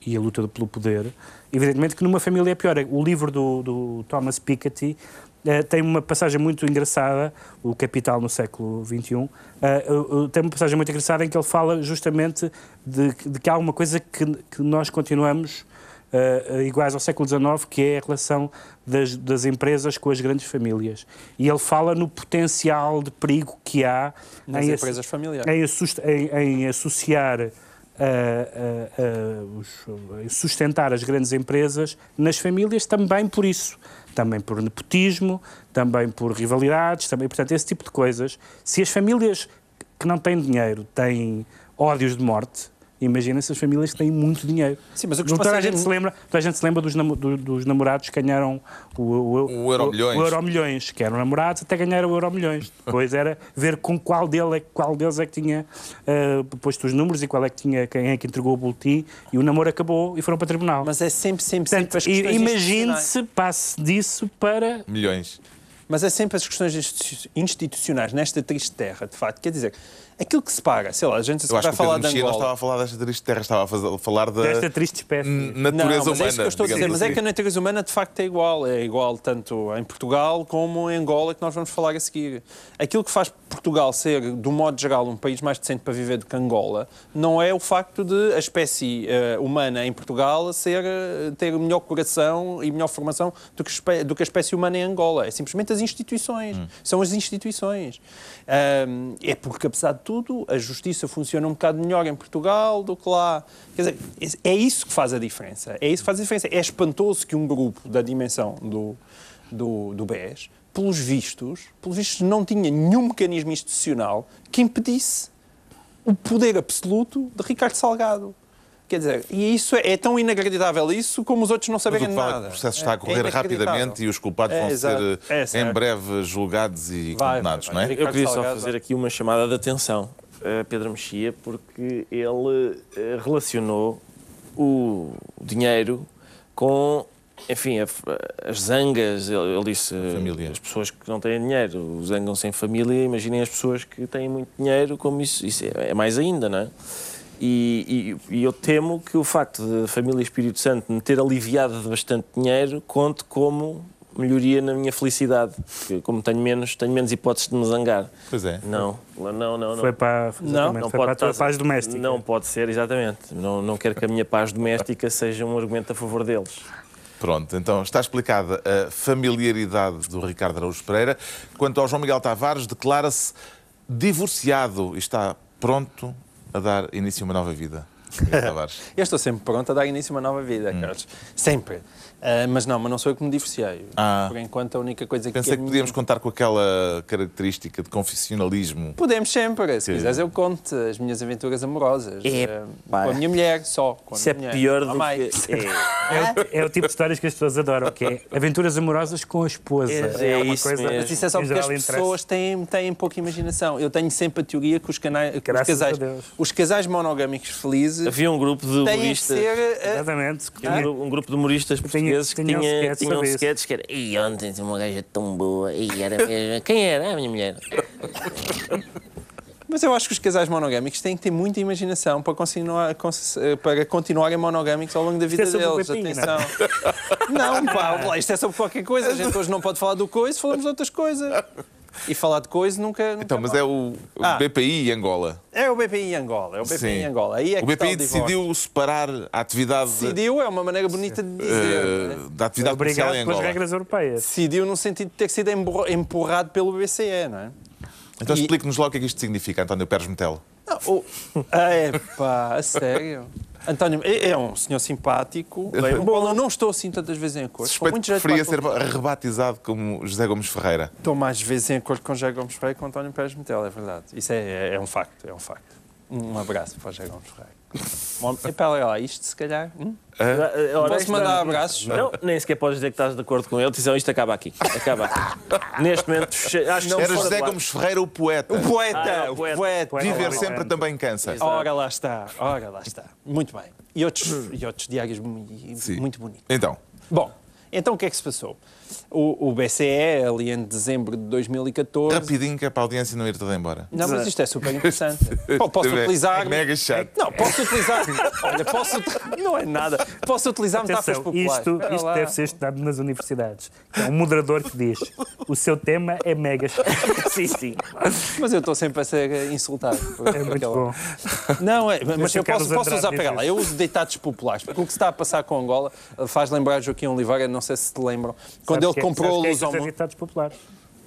e a luta pelo poder, evidentemente que numa família é pior. O livro do, do Thomas Piketty eh, tem uma passagem muito engraçada, o Capital no século XXI, eh, eh, tem uma passagem muito engraçada em que ele fala justamente de, de que há uma coisa que, que nós continuamos eh, iguais ao século XIX, que é a relação das, das empresas com as grandes famílias. E ele fala no potencial de perigo que há Nas em, empresas familiares. em, em- em associar, em sustentar as grandes empresas nas famílias também por isso. Também por nepotismo, também por rivalidades, também, portanto, esse tipo de coisas. Se as famílias que não têm dinheiro têm ódios de morte, imaginem-se as famílias que têm muito dinheiro. Sim, mas o que se toda a é- gente se lembra, toda a gente se lembra dos, namo- do- dos namorados que ganharam o, o, O Euromilhões. o Euromilhões, que eram namorados até ganhar o Euromilhões. (laughs) Depois era ver com qual, dele é, qual deles é que tinha ah, posto os números e qual é que tinha, quem é que entregou o boletim e o namoro acabou e foram para o tribunal. Mas é sempre, sempre, sempre Portanto, institucionais. imagine-se, passe disso para Milhões. Mas é sempre as questões institu- institucionais nesta triste terra, de facto. Quer dizer, aquilo que separa, sei lá, a gente Eu vai falar de Mexia não Angola. estava a falar desta triste terra, estava a fazer- a falar da desta triste espécie. Não, natureza mas humana. é isso que eu estou a dizer. digamos Mas é assim. que a natureza humana de facto é igual. É igual tanto em Portugal como em Angola, que nós vamos falar a seguir. Aquilo que faz Portugal ser, do modo geral, um país mais decente para viver do que Angola, não é o facto de a espécie eh, humana em Portugal ser, eh, ter melhor coração e melhor formação do que, do que a espécie humana em Angola. É simplesmente as instituições. São as instituições. É porque, apesar de tudo, a justiça funciona um bocado melhor em Portugal do que lá. Quer dizer, é isso que faz a diferença. É isso que faz a diferença. É espantoso que um grupo da dimensão do, do, do BES, pelos vistos, pelos vistos, não tinha nenhum mecanismo institucional que impedisse o poder absoluto de Ricardo Salgado. Quer dizer, e isso é, é tão inacreditável isso como os outros não saberem é nada. o processo está a É- é correr inacreditável. rapidamente e os culpados É, vão ser É, eh, em certo. breve julgados e Vai, condenados, vai, não vai. é? Eu queria só fazer aqui uma chamada de atenção a Pedro Mexia, porque ele eh, relacionou o dinheiro com, enfim, as zangas. Ele, disse eh, Família. as pessoas que não têm dinheiro zangam-se em família. Imaginem as pessoas que têm muito dinheiro, como isso, isso é, é mais ainda, não é? E, e- e eu temo que o facto de a família Espírito Santo me ter aliviado de bastante dinheiro conte como melhoria na minha felicidade. Porque como tenho menos, tenho menos hipóteses de me zangar. Pois é. Não, não, não, não. Foi para, exatamente, Não foi para a tua paz doméstica. Não pode ser, exatamente. Não, não quero que a minha paz doméstica seja um argumento a favor deles. Pronto, então está explicada a familiaridade do Ricardo Araújo Pereira. Quanto ao João Miguel Tavares, declara-se divorciado e está pronto a dar início a uma nova vida. (laughs) Eu estou sempre pronto a dar início a uma nova vida, Carlos. Sempre. Ah, mas não, mas não sou eu que me divorciei. Ah. Por enquanto, a única coisa que Pensei é que podíamos contar com aquela característica de confessionalismo. Podemos sempre. Se quiseres, eu conto as minhas aventuras amorosas. É, pá. com a minha mulher, só. Com Isso é minha mulher. pior do que. (laughs) É, É o, é o tipo de histórias que as pessoas adoram, que é aventuras amorosas com a esposa. É, é uma isso coisa mesmo. Mas isso é só porque as pessoas têm, têm pouca imaginação. Eu tenho sempre a teoria que os, que os casais, os casais monogâmicos felizes Havia um grupo de humoristas. ser. ah, Exatamente. Um, gru- um grupo de humoristas portugueses que tinha um tinha, sketch tinha um sobre isso. sketch que era e ontem tinha uma gaja tão boa e era (laughs) mesmo. Quem era? A minha mulher. Mas eu acho que os casais monogâmicos têm que ter muita imaginação para continuar, eh, para continuarem monogâmicos ao longo da vida Isto é deles. Pepinho, não é? Atenção. Não, pá, lá, isto é sobre qualquer coisa. A gente hoje não pode falar do coisa, falamos de outras coisas. E falar de coisa nunca. nunca Então, mas é o o Ah. BPI em Angola. É o BPI em Angola. É o BPI Sim. Angola. Aí é o BPI divórcio. decidiu separar a atividade, Decidiu, é uma maneira bonita de dizer. é? da atividade comercial Obrigado em pelas Angola. regras europeias. Decidiu no sentido de ter sido empurrado pelo BCE, não é? Então E- explique-nos lá o que é que isto significa, António Pérez Metelo. Não, o... (laughs) É pá, a sério. António é é um senhor simpático, o qual eu não estou assim tantas vezes em acordo. Suspeito muito que preferia ser rebatizado como José Gomes Ferreira. Estou mais vezes em acordo com José Gomes Ferreira que com António Pérez Metel, é verdade. Isso é, é, é um facto, é um facto. Um abraço para o José Gomes Ferreira. Epá, olha lá, isto se calhar... hum? Ora, Posso isto- mandar abraços? Não, nem sequer podes dizer que estás de acordo com ele. Dizem, isto acaba aqui. Acaba aqui. (laughs) Neste momento, acho que Não Era José. Gomes Ferreira o poeta. O poeta, Ah, é, o o poeta. poeta. Viver sempre olha. também cansa. Ora lá está, ora lá está. Muito bem. E outros, e outros diários Sim. muito bonitos. Então, Bom, então o que é que se passou? O, o BCE, ali em dezembro de 2014... rapidinho que é para a audiência não ir toda embora. Não, mas isto é super interessante. (laughs) Posso É- utilizar. é mega chato. Não, posso utilizar. Olha, posso. (laughs) Não é nada. Posso utilizar metáforas populares. isto, isto deve ser estudado nas universidades. É um moderador que diz: o seu tema é mega. (laughs) Sim, sim. Mas eu estou sempre a ser insultado. por- É por muito aquela- bom. Não, é, mas eu posso, posso usar para dizer. lá. Eu uso deitados populares. Porque o que se está a passar com Angola faz lembrar Joaquim Oliveira, não sei se te lembram, quando Ele é- comprou a que é agitados populares.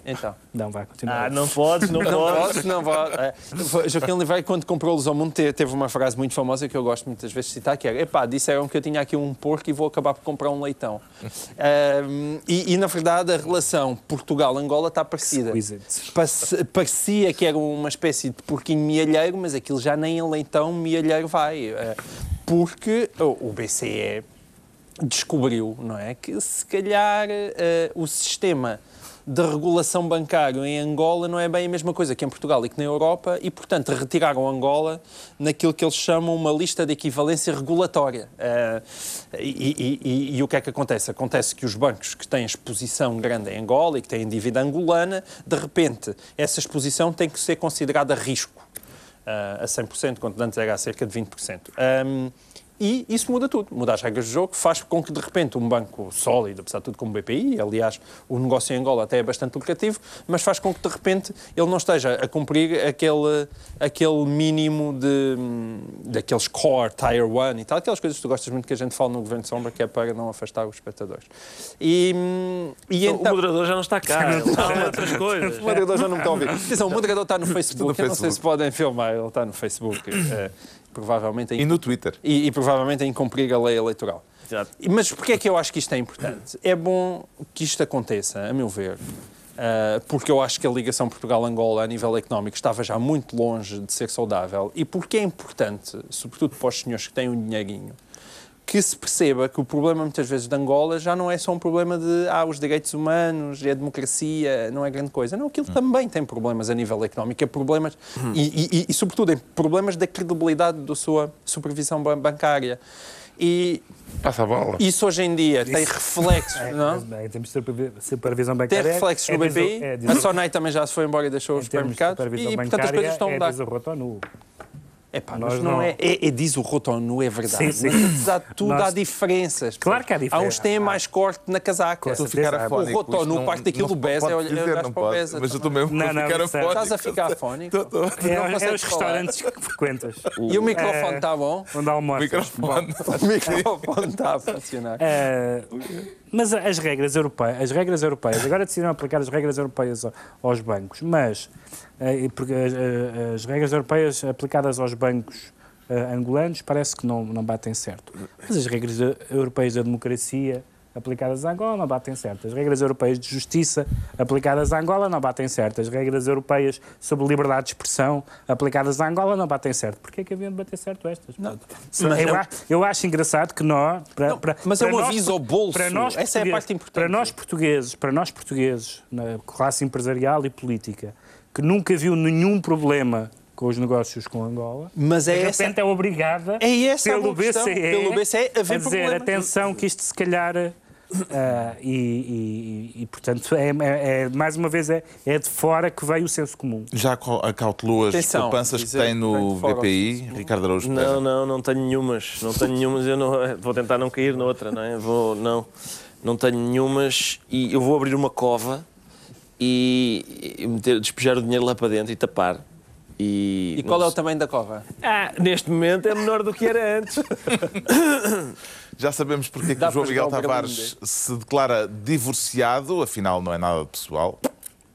Então. Não, vai continuar. Ah, não podes, não (laughs) Não podes. posso, não pode. É. Joaquim Oliveira, quando comprou a Luz ao Mundo, te- teve uma frase muito famosa que eu gosto muitas vezes de citar, que era epá, disseram que eu tinha aqui um porco e vou acabar por comprar um leitão. (laughs) Ahm, e, e, na verdade, a relação Portugal-Angola está parecida. Passe- Parecia que era uma espécie de porquinho mielheiro, mas aquilo já nem em leitão mielheiro vai. eh, Porque o o BCE descobriu, não é, que se calhar eh, o sistema de regulação bancário em Angola não é bem a mesma coisa que em Portugal e que na Europa e, portanto, retiraram Angola naquilo que eles chamam uma lista de equivalência regulatória. Eh, e, e- e- e o que é que acontece? Acontece que os bancos que têm exposição grande em Angola e que têm dívida angolana, de repente, essa exposição tem que ser considerada risco ah, a 100%, quando antes era a cerca de 20%. Ahm, e isso muda tudo, muda as regras do jogo, faz com que de repente um banco sólido, apesar de tudo como o BPI, aliás, o negócio em Angola até é bastante lucrativo, mas faz com que de repente ele não esteja a cumprir aquele, aquele mínimo de, daqueles core, tier 1 e tal, aquelas coisas que tu gostas muito que a gente fala no Governo de Sombra, que é para não afastar os espectadores. E, e O então... moderador já não está cá, ele está a (laughs) outras coisas. O moderador já não me está a ouvir. Atenção, o moderador está no (laughs) Facebook. no Eu não sei Facebook. se podem filmar, ele está no Facebook. eh, provavelmente em E no Twitter. e, e provavelmente em cumprir a lei eleitoral. Exato. Mas porquê é que eu acho que isto é importante? É bom que isto aconteça, a meu ver, ah, porque eu acho que a ligação Portugal-Angola a nível económico estava já muito longe de ser saudável e porque é importante, sobretudo para os senhores que têm um dinheirinho, que se perceba que o problema muitas vezes de Angola já não é só um problema de ah, os direitos humanos e a democracia, não é grande coisa. Não, aquilo também tem problemas a nível económico, é problemas e, e- e, sobretudo, em problemas da credibilidade da sua supervisão ban- bancária. E Passa a bola. isso hoje em dia tem reflexos, (laughs) É, não? bem, em termos de supervi- supervisão Tem bancária. reflexos é no BPI. é a Sonai também já se foi embora e deixou os supermercados. E, portanto, as coisas estão a é mudar. Epá, Nós mas não, não- É, é, é diz o Rotonu, é verdade. Sim, sim. Mas apesar de tudo, Nós- há diferenças. Claro que há diferença. Há uns que têm mais corte na casaca. Estou a ficar afónico. O Rotonu, Isto não- parte daquilo não do Beza, é olhar- não para o. Beza Mas eu também. estou mesmo Não, a não, ficar é- afónico. Estás a ficar afónico? É, Não é os falar. restaurantes que frequentas. (laughs) E o microfone É. está bom? Onde almoças. (laughs) O microfone está a funcionar. Eh, mas as regras europeias, as regras europeias, agora decidiram aplicar as regras europeias ao- aos bancos, mas eh, porque as, eh, as regras europeias aplicadas aos bancos eh, angolanos parece que não, não batem certo. Mas as regras eh, europeias da democracia aplicadas a Angola não batem certo. As regras europeias de justiça aplicadas a Angola não batem certo. As regras europeias sobre liberdade de expressão aplicadas a Angola não batem certo. Porquê é que haviam de bater certo estas? Mas eu, é eu acho engraçado que nós... Para, Não, para- mas é para um nós- aviso ao bolso. para nós Essa é a parte importante. Para nós portugueses, para nós portugueses, na classe empresarial e política, que nunca viu nenhum problema com os negócios com Angola, Mas é de essa- repente é obrigada É essa a pelo questão. BCE, Pelo BCE haver a dizer, problemas. atenção que isto se calhar... ah, e, e- e, portanto, é, é- é- mais uma vez, é, é de fora que veio o senso comum. Já acau- acautelou as Atenção, poupanças que tem no BPI, Ricardo Araújo Não, não, não tenho nenhumas. Não tenho nenhumas. Eu não, vou tentar não cair noutra, não é? Vou, não, não tenho nenhumas e eu vou abrir uma cova e, e meter, despejar o dinheiro lá para dentro e tapar. E, E qual é o tamanho da cova? Ah, neste momento é menor do que era antes. (coughs) Já sabemos porque é que o João Miguel Tavares se declara divorciado, afinal não é nada pessoal,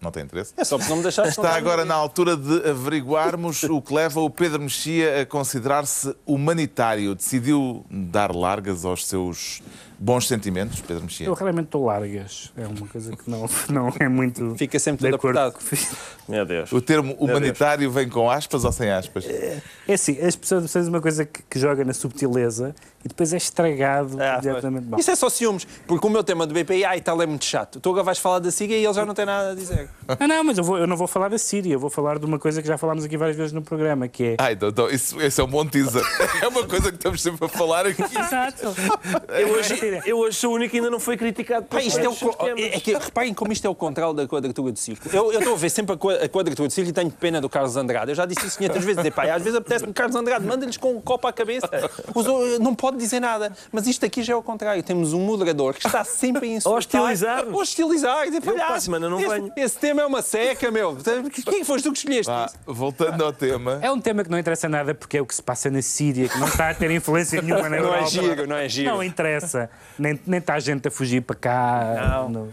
não tem interesse. É só porque não me deixaste Está agora na altura de averiguarmos o que leva o Pedro Mexia a considerar-se humanitário. Decidiu dar largas aos seus bons sentimentos, Pedro Mexia? Eu realmente estou largas. É uma coisa que não, (laughs) não é muito. Fica sempre de tudo acordo apertado. Meu Deus. O termo humanitário vem com aspas ou sem aspas? É assim, as pessoas precisam de uma coisa que, que joga na subtileza e depois é estragado Ah, diretamente. Isso é só ciúmes, porque o meu tema do BPI, ai, tal é muito chato. Tu agora vais falar da SIGA e ele já não tem nada a dizer. Ah, não, mas eu, vou- eu não vou falar da Síria, eu vou falar de uma coisa que já falámos aqui várias vezes no programa, que é. Ai, então, então, isso, esse é um bom teaser. (laughs) É uma coisa que estamos sempre a falar aqui. Exato. Eu hoje, eu hoje sou o único que ainda não foi criticado por Pá, isto é, o, temas. é que, reparem como isto é o contrário da quadratura do círculo. Eu, eu estou a ver sempre a, qua- a quadratura do círculo e tenho pena do Carlos Andrade. Eu já disse isso 500 vezes. Pá, às vezes apetece-me Carlos Andrade, manda-lhes com um copo à cabeça. Os não pode dizer nada. Mas isto aqui já é o contrário. Temos um moderador que está sempre a insultar. hostilizar-nos. A hostilizar. Dizer, a palhaço, semana, não esse, venho. esse tema é uma seca, meu. Quem foste tu que escolheste isso? voltando ao tema. É um tema que não interessa nada porque é o que se passa na Síria, que não está a ter influência nenhuma na Não Europa. é giro, não é giro. Não interessa. Nem, nem está a gente a fugir para cá. Não. No-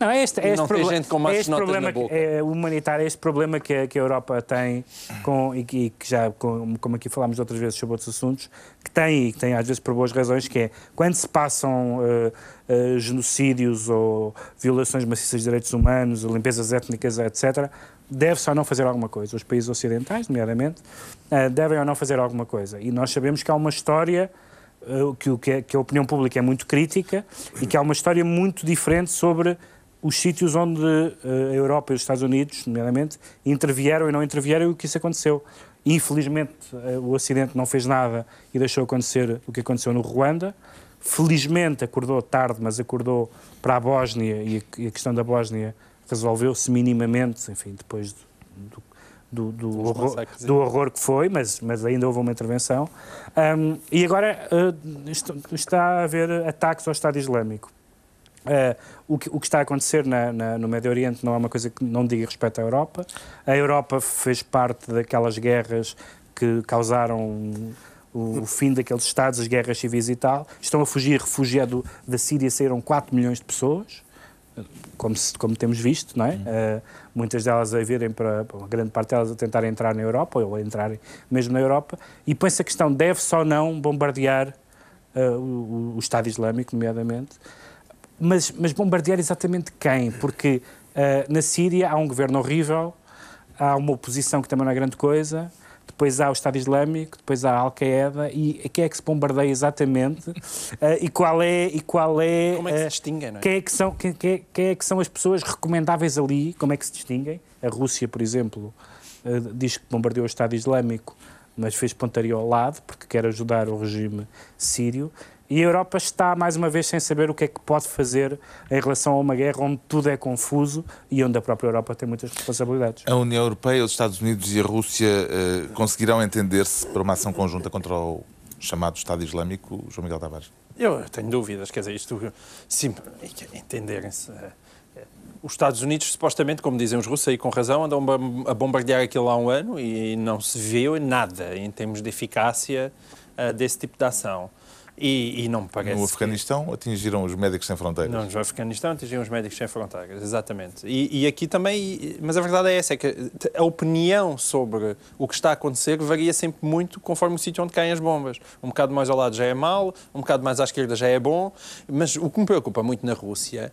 Não, é este, é este Não tem proble- gente com é maços este notas problema na boca. que- é humanitário, é este problema que a, que a Europa tem, com, e, que, e que já, com- como aqui falámos outras vezes sobre outros assuntos, que tem, e que tem às vezes por boas razões, que é quando se passam eh, eh, genocídios ou violações maciças de direitos humanos, ou limpezas étnicas, etc., deve-se ou não fazer alguma coisa. Os países ocidentais, nomeadamente, eh, devem ou não fazer alguma coisa. E nós sabemos que há uma história que, o que, é- que a opinião pública é muito crítica e que há uma história muito diferente sobre os sítios onde eh, a Europa e os Estados Unidos, nomeadamente, intervieram e não intervieram e o que isso aconteceu. Infelizmente, eh, o Ocidente não fez nada e deixou acontecer o que aconteceu no Ruanda. Felizmente, acordou tarde, mas acordou para a Bósnia a, e a questão da Bósnia resolveu-se minimamente, enfim, depois do, do, do, horror, massacres. do horror que foi, mas, mas ainda houve uma intervenção. Ahm, e agora est- está a haver ataques ao Estado Islâmico. Eh, o, que, o que está a acontecer na- na- no Médio Oriente não é uma coisa que não diga respeito à Europa. A Europa fez parte daquelas guerras que causaram um, o, o fim daqueles estados, as guerras civis e tal. Estão a fugir, refugiado da Síria saíram 4 milhões de pessoas, como, se- como temos visto, não é? Uh, muitas delas a virem para, uma grande parte delas a tentar entrar na Europa, ou a entrarem mesmo na Europa, e põe-se a questão, deve-se ou não bombardear uh, o, o Estado Islâmico, nomeadamente, mas, mas bombardear exatamente quem? Porque eh, na Síria há um governo horrível, há uma oposição que também não é grande coisa, depois há o Estado Islâmico, depois há a Al-Qaeda, e quem é que se bombardeia exatamente? (laughs) Eh, e qual é... E qual é Como é que se eh, distinguem, não é? quem é, que são, quem, quem- quem é que são as pessoas recomendáveis ali? Como é que se distinguem? A Rússia, por exemplo, eh, diz que bombardeou o Estado Islâmico, mas fez pontaria ao lado, porque quer ajudar o regime sírio. E a Europa está, mais uma vez, sem saber o que é que pode fazer em relação a uma guerra onde tudo é confuso e onde a própria Europa tem muitas responsabilidades. A União Europeia, os Estados Unidos e a Rússia eh, conseguirão entender-se para uma ação conjunta contra o chamado Estado Islâmico, João Miguel Tavares? Eu tenho dúvidas, quer dizer, isto, sim, entenderem-se. eh, Os Estados Unidos, supostamente, como dizem os russos, aí com razão, andam a bombardear aquilo há um ano e não se viu nada em termos de eficácia eh, desse tipo de ação. E, e não me parece. No que- Afeganistão atingiram os médicos sem fronteiras. Não, no Afeganistão atingiam os médicos sem fronteiras, exatamente. E, e aqui também, mas a verdade é essa, é que a opinião sobre o que está a acontecer varia sempre muito conforme o sítio onde caem as bombas. Um bocado mais ao lado já é mau, um bocado mais à esquerda já é bom, mas o que me preocupa muito na Rússia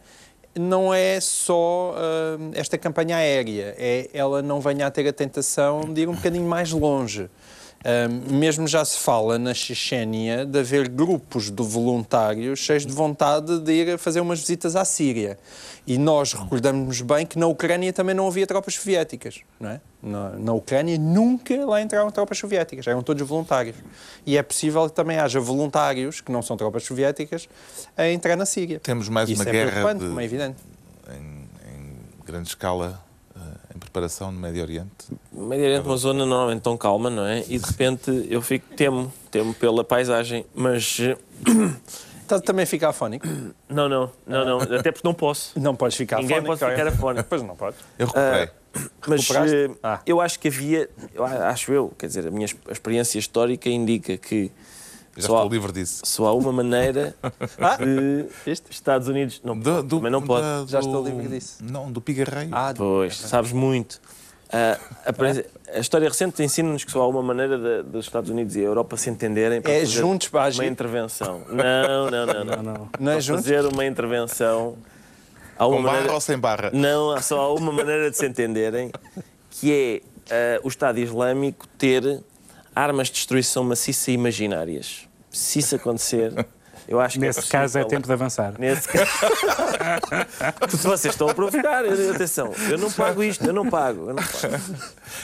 não é só ah, esta campanha aérea, é ela não venha a ter a tentação de ir um bocadinho mais longe. Mesmo já se fala na Chechênia de haver grupos de voluntários cheios de vontade de ir fazer umas visitas à Síria. E nós recordamos bem que na Ucrânia também não havia tropas soviéticas. Não é? na, na Ucrânia nunca lá entraram tropas soviéticas, eram todos voluntários. E é possível que também haja voluntários, que não são tropas soviéticas, a entrar na Síria. Temos mais Isso uma é guerra de- como é evidente. em, em grande escala em preparação no Médio Oriente. O Médio Oriente é uma zona normalmente tão calma, não é? E de repente eu fico, temo, temo pela paisagem, mas Estás (coughs) também a ficar afónico? não, não, não, não, até porque não posso. Não podes ficar Ninguém afónico. pode ficar afónico. Pois não podes. Eu recuperei. Mas Recuperaste? eh, Ah. eu acho que havia, eu acho eu, quer dizer, a minha experiência histórica indica que Já só há, estou livre disso. só há uma maneira (laughs) de viste? Estados Unidos não, Do- do- também não pode. da- Já do- estou livre disso. Não, do pigarreio. Ah, Pois, sabes muito. Ah, a, a história recente ensina-nos que só há uma maneira de- dos Estados Unidos e a Europa se entenderem para É fazer juntos para uma agir? intervenção. Não, não, não, não. Não, não. Não é juntos? fazer uma intervenção. Há uma Com barra maneira- ou sem barra? Não, há só há uma maneira de se entenderem, que é ah, o Estado Islâmico ter armas de destruição maciça imaginárias. Se isso acontecer, eu acho que Nesse é caso é tempo de avançar. Nesse caso. (laughs) Vocês estão a provocar. Atenção, eu não pago isto, eu não pago. Eu não pago.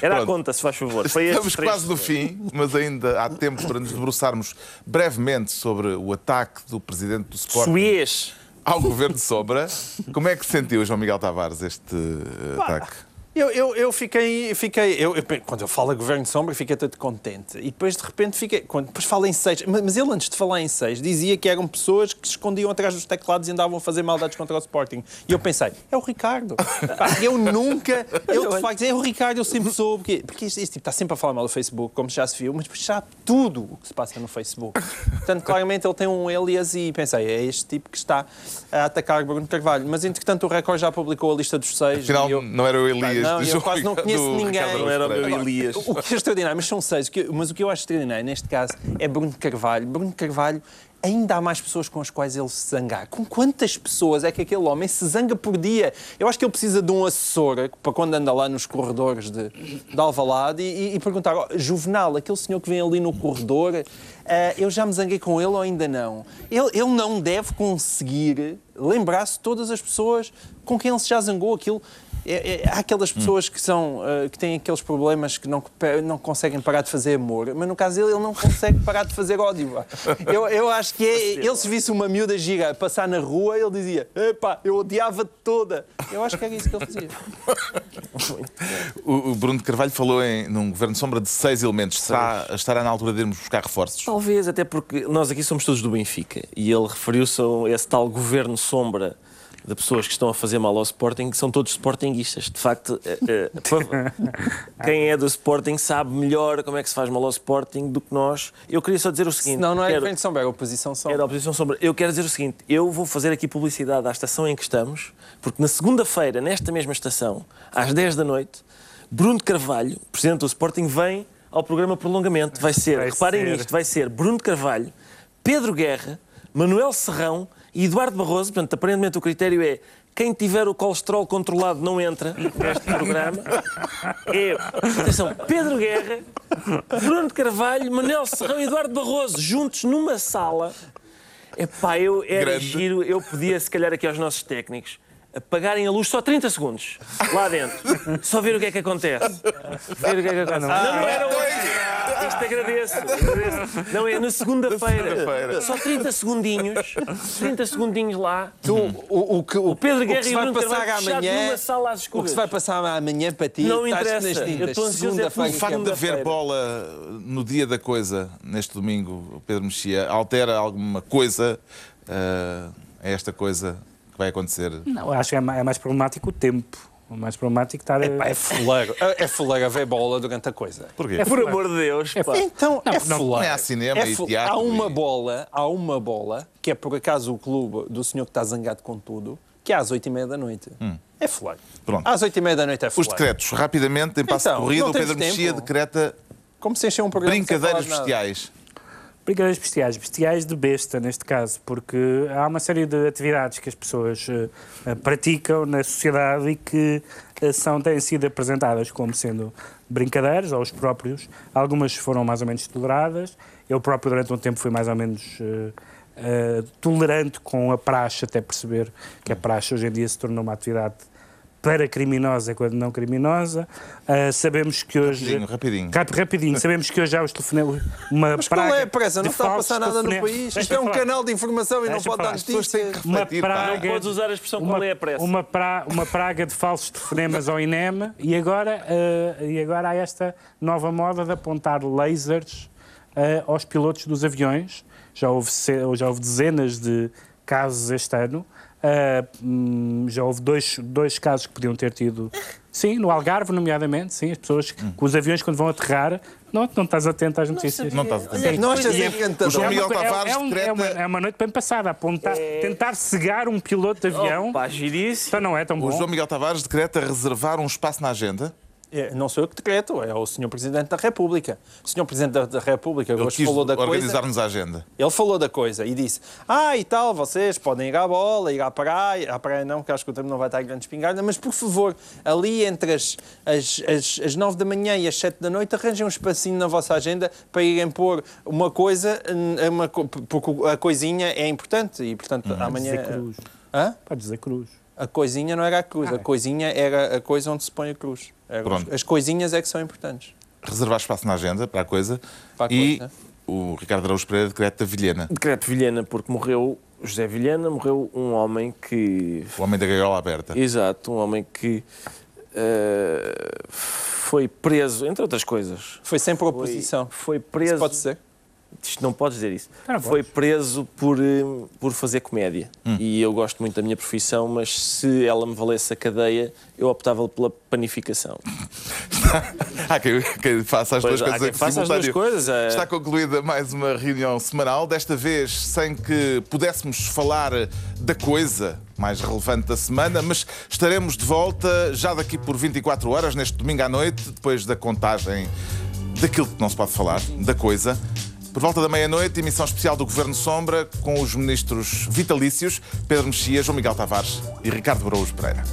Era a Pronto. conta, se faz favor. Estamos quase no fim, mas ainda há tempo para nos debruçarmos brevemente sobre o ataque do presidente do Sporting Suez. ao governo de Sombra. Como é que sentiu, João Miguel Tavares, este eh, ataque? Eu, eu, eu fiquei. fiquei eu, eu- quando eu falo governo de sombra, fiquei todo contente. E depois, de repente, fiquei. Quando, depois fala em seis. Mas, mas ele, antes de falar em seis, dizia que eram pessoas que se escondiam atrás dos teclados e andavam a fazer maldades contra o Sporting. E eu pensei, é o Ricardo. Pá, eu nunca. (laughs) Eu, de facto, é o Ricardo, eu sempre soube. Porque, porque este, este tipo está sempre a falar mal do Facebook, como já se viu, mas depois sabe tudo o que se passa no Facebook. Portanto, claramente ele tem um alias e pensei, é este tipo que está a atacar Bruno Carvalho. Mas, entretanto, o Record já publicou a lista dos seis. Afinal, e eu- não era o Elias não, do eu João quase não conheço ninguém. Não era o meu. Elias. O que é extraordinário, mas são seis. Mas o que eu acho extraordinário neste caso é Bruno Carvalho. Bruno Carvalho, ainda há mais pessoas com as quais ele se zangar. Com quantas pessoas é que aquele homem se zanga por dia? Eu acho que ele precisa de um assessor para quando anda lá nos corredores de, de Alvalade e, e- perguntar: "Oh, Juvenal, aquele senhor que vem ali no corredor, ah, eu já me zanguei com ele ou ainda não? Ele, ele não deve conseguir lembrar-se de todas as pessoas com quem ele se já zangou. Aquilo. É- é- há aquelas pessoas que, são, ah, que têm aqueles problemas que não, não conseguem parar de fazer amor, mas no caso dele, ele não consegue (laughs) parar de fazer ódio. Eu, eu acho que é, ele se visse uma miúda gira a passar na rua, ele dizia: Epá, eu odiava-te toda. Eu acho que era isso que ele fazia. (laughs) O, o Bruno de Carvalho falou em, num governo de sombra de seis elementos. Está, estará na altura de irmos buscar reforços? Talvez, até porque nós aqui somos todos do Benfica e ele referiu-se a esse tal governo sombra de pessoas que estão a fazer mal ao Sporting são todos Sportinguistas. De facto, eh, eh, (laughs) quem é do Sporting sabe melhor como é que se faz mal ao Sporting do que nós. Eu queria só dizer o seguinte. Não, não é quero- frente sombra, é oposição sombra. é da oposição sombra. Eu quero dizer o seguinte: eu vou fazer aqui publicidade à estação em que estamos, porque na segunda-feira, nesta mesma estação, às 10 da noite, Bruno de Carvalho, presidente do Sporting, vem ao programa Prolongamento. Vai ser, Vai reparem ser. nisto, vai ser Bruno de Carvalho, Pedro Guerra, Manuel Serrão e Eduardo Barroso. Portanto, aparentemente o critério é. Quem tiver o colesterol controlado não entra neste programa. (laughs) É, atenção, Pedro Guerra, Bruno de Carvalho, Manuel Serrão e Eduardo Barroso, juntos numa sala. Epá, eu era Grande. giro, eu pedia se calhar aqui aos nossos técnicos apagarem a luz só 30 segundos lá dentro. Só ver o que é que acontece. Ver o que é que acontece. Não, não era hoje. Isto agradeço. agradeço. Não, é na segunda-feira. Só 30 segundinhos. 30 segundinhos lá. Tu, o, o que, o, Pedro o Guerra que se e o vai Bruno passar amanhã, numa sala às o que escuras. se vai passar amanhã para ti, Não interessa. nas tintas. Eu estou ansioso é pelo O facto de haver bola no dia da coisa, neste domingo, Pedro Mexia, altera alguma coisa ah, a esta coisa que vai acontecer? Não, acho que é é mais problemático o tempo. O mais problemático estar a... Epá, é fuleiro. É é fuleiro ver bola durante a coisa. Porquê? Por amor de Deus. pá. Então, é não, fuleiro. não há cinema É e teatro Há uma e- bola, há uma bola, que é por acaso o clube do senhor que está zangado com tudo, que é às 8h30 da noite. É fuleiro. Pronto. Às 8h30 da noite é Os fuleiro. decretos, rapidamente, em passo Então, de corrida, o Pedro temos Mexia tempo. decreta Como se encher um programa brincadeiras de nada. Brincadeiras bestiais, bestiais de besta neste caso, porque há uma série de atividades que as pessoas eh, praticam na sociedade e que eh, são, têm sido apresentadas como sendo brincadeiras, aos próprios. Algumas foram mais ou menos toleradas. Eu próprio, durante um tempo, fui mais ou menos eh, tolerante com a praxe, até perceber que a praxe hoje em dia se tornou uma atividade para criminosa quando não criminosa. Ah, sabemos que hoje. Rapidinho, rapidinho. Rap- rapidinho. Sabemos que hoje há os telefonemas. Uma Mas qual é a pressa? Não está a passar nada no país. Isto é um canal de informação e não pode dar notícias. Uma praga, Não podes usar a expressão uma, qual é a pressa. Uma, pra- uma praga de falsos telefonemas ao INEM e agora, eh, e agora há esta nova moda de apontar lasers eh, aos pilotos dos aviões. Já houve, já houve dezenas de casos este ano. Hum, já houve dois, dois casos que podiam ter tido. Sim, no Algarve, nomeadamente, sim, as pessoas que, com os aviões quando vão aterrar, não, não estás atento às notícias. Não estás a entender. Não achas O encantador? João É Miguel é- Tavares é um- é uma, é uma noite bem passada, apontar, tentar cegar um piloto de avião. Opa, giríssimo. Então não é tão O bom. João Miguel Tavares decreta reservar um espaço na agenda. É, Não sou eu que decreto, é o Sr. Presidente da República. O Sr. Presidente da- da República Ele hoje quis falou da coisa. organizar-nos a agenda. Ele falou da coisa e disse: Ah, e tal, vocês podem ir à bola, ir à praia. À praia não, porque acho que o tempo não vai estar grande espingarda, mas por favor, ali entre as, as, as, as 9 da manhã e as 7 da noite, arranjem um espacinho na vossa agenda para irem pôr uma coisa, hum, uma, porque a coisinha é importante e, portanto, amanhã. dizer cruz. Hã? Pode dizer cruz. A coisinha não era a cruz, Ah, a coisinha era a coisa onde se põe a cruz. As coisinhas é que são importantes. Reservar espaço na agenda para a coisa. Para a e coisa. o Ricardo Araújo Pereira decreta Vilhena, Decreto Vilhena, porque morreu José Vilhena, morreu um homem que. o homem da gaiola aberta. Exato, um homem que eh, foi preso, entre outras coisas. Foi sempre Foi, oposição. foi Isso preso. pode ser? Isto não podes dizer isso. Ah, não Foi preso por, eh, por fazer comédia. E eu gosto muito da minha profissão, mas se ela me valesse a cadeia, eu optava pela panificação. (laughs) Há quem, quem faça as Pois, duas há coisas faça as duas coisas, é. Está concluída mais uma reunião semanal, desta vez sem que pudéssemos falar da coisa mais relevante da semana, mas estaremos de volta já daqui por 24 horas, neste domingo à noite, depois da contagem daquilo que não se pode falar, da coisa. Por volta da meia-noite, emissão especial do Governo Sombra com os ministros vitalícios Pedro Mexia, João Miguel Tavares e Ricardo Araújo Pereira.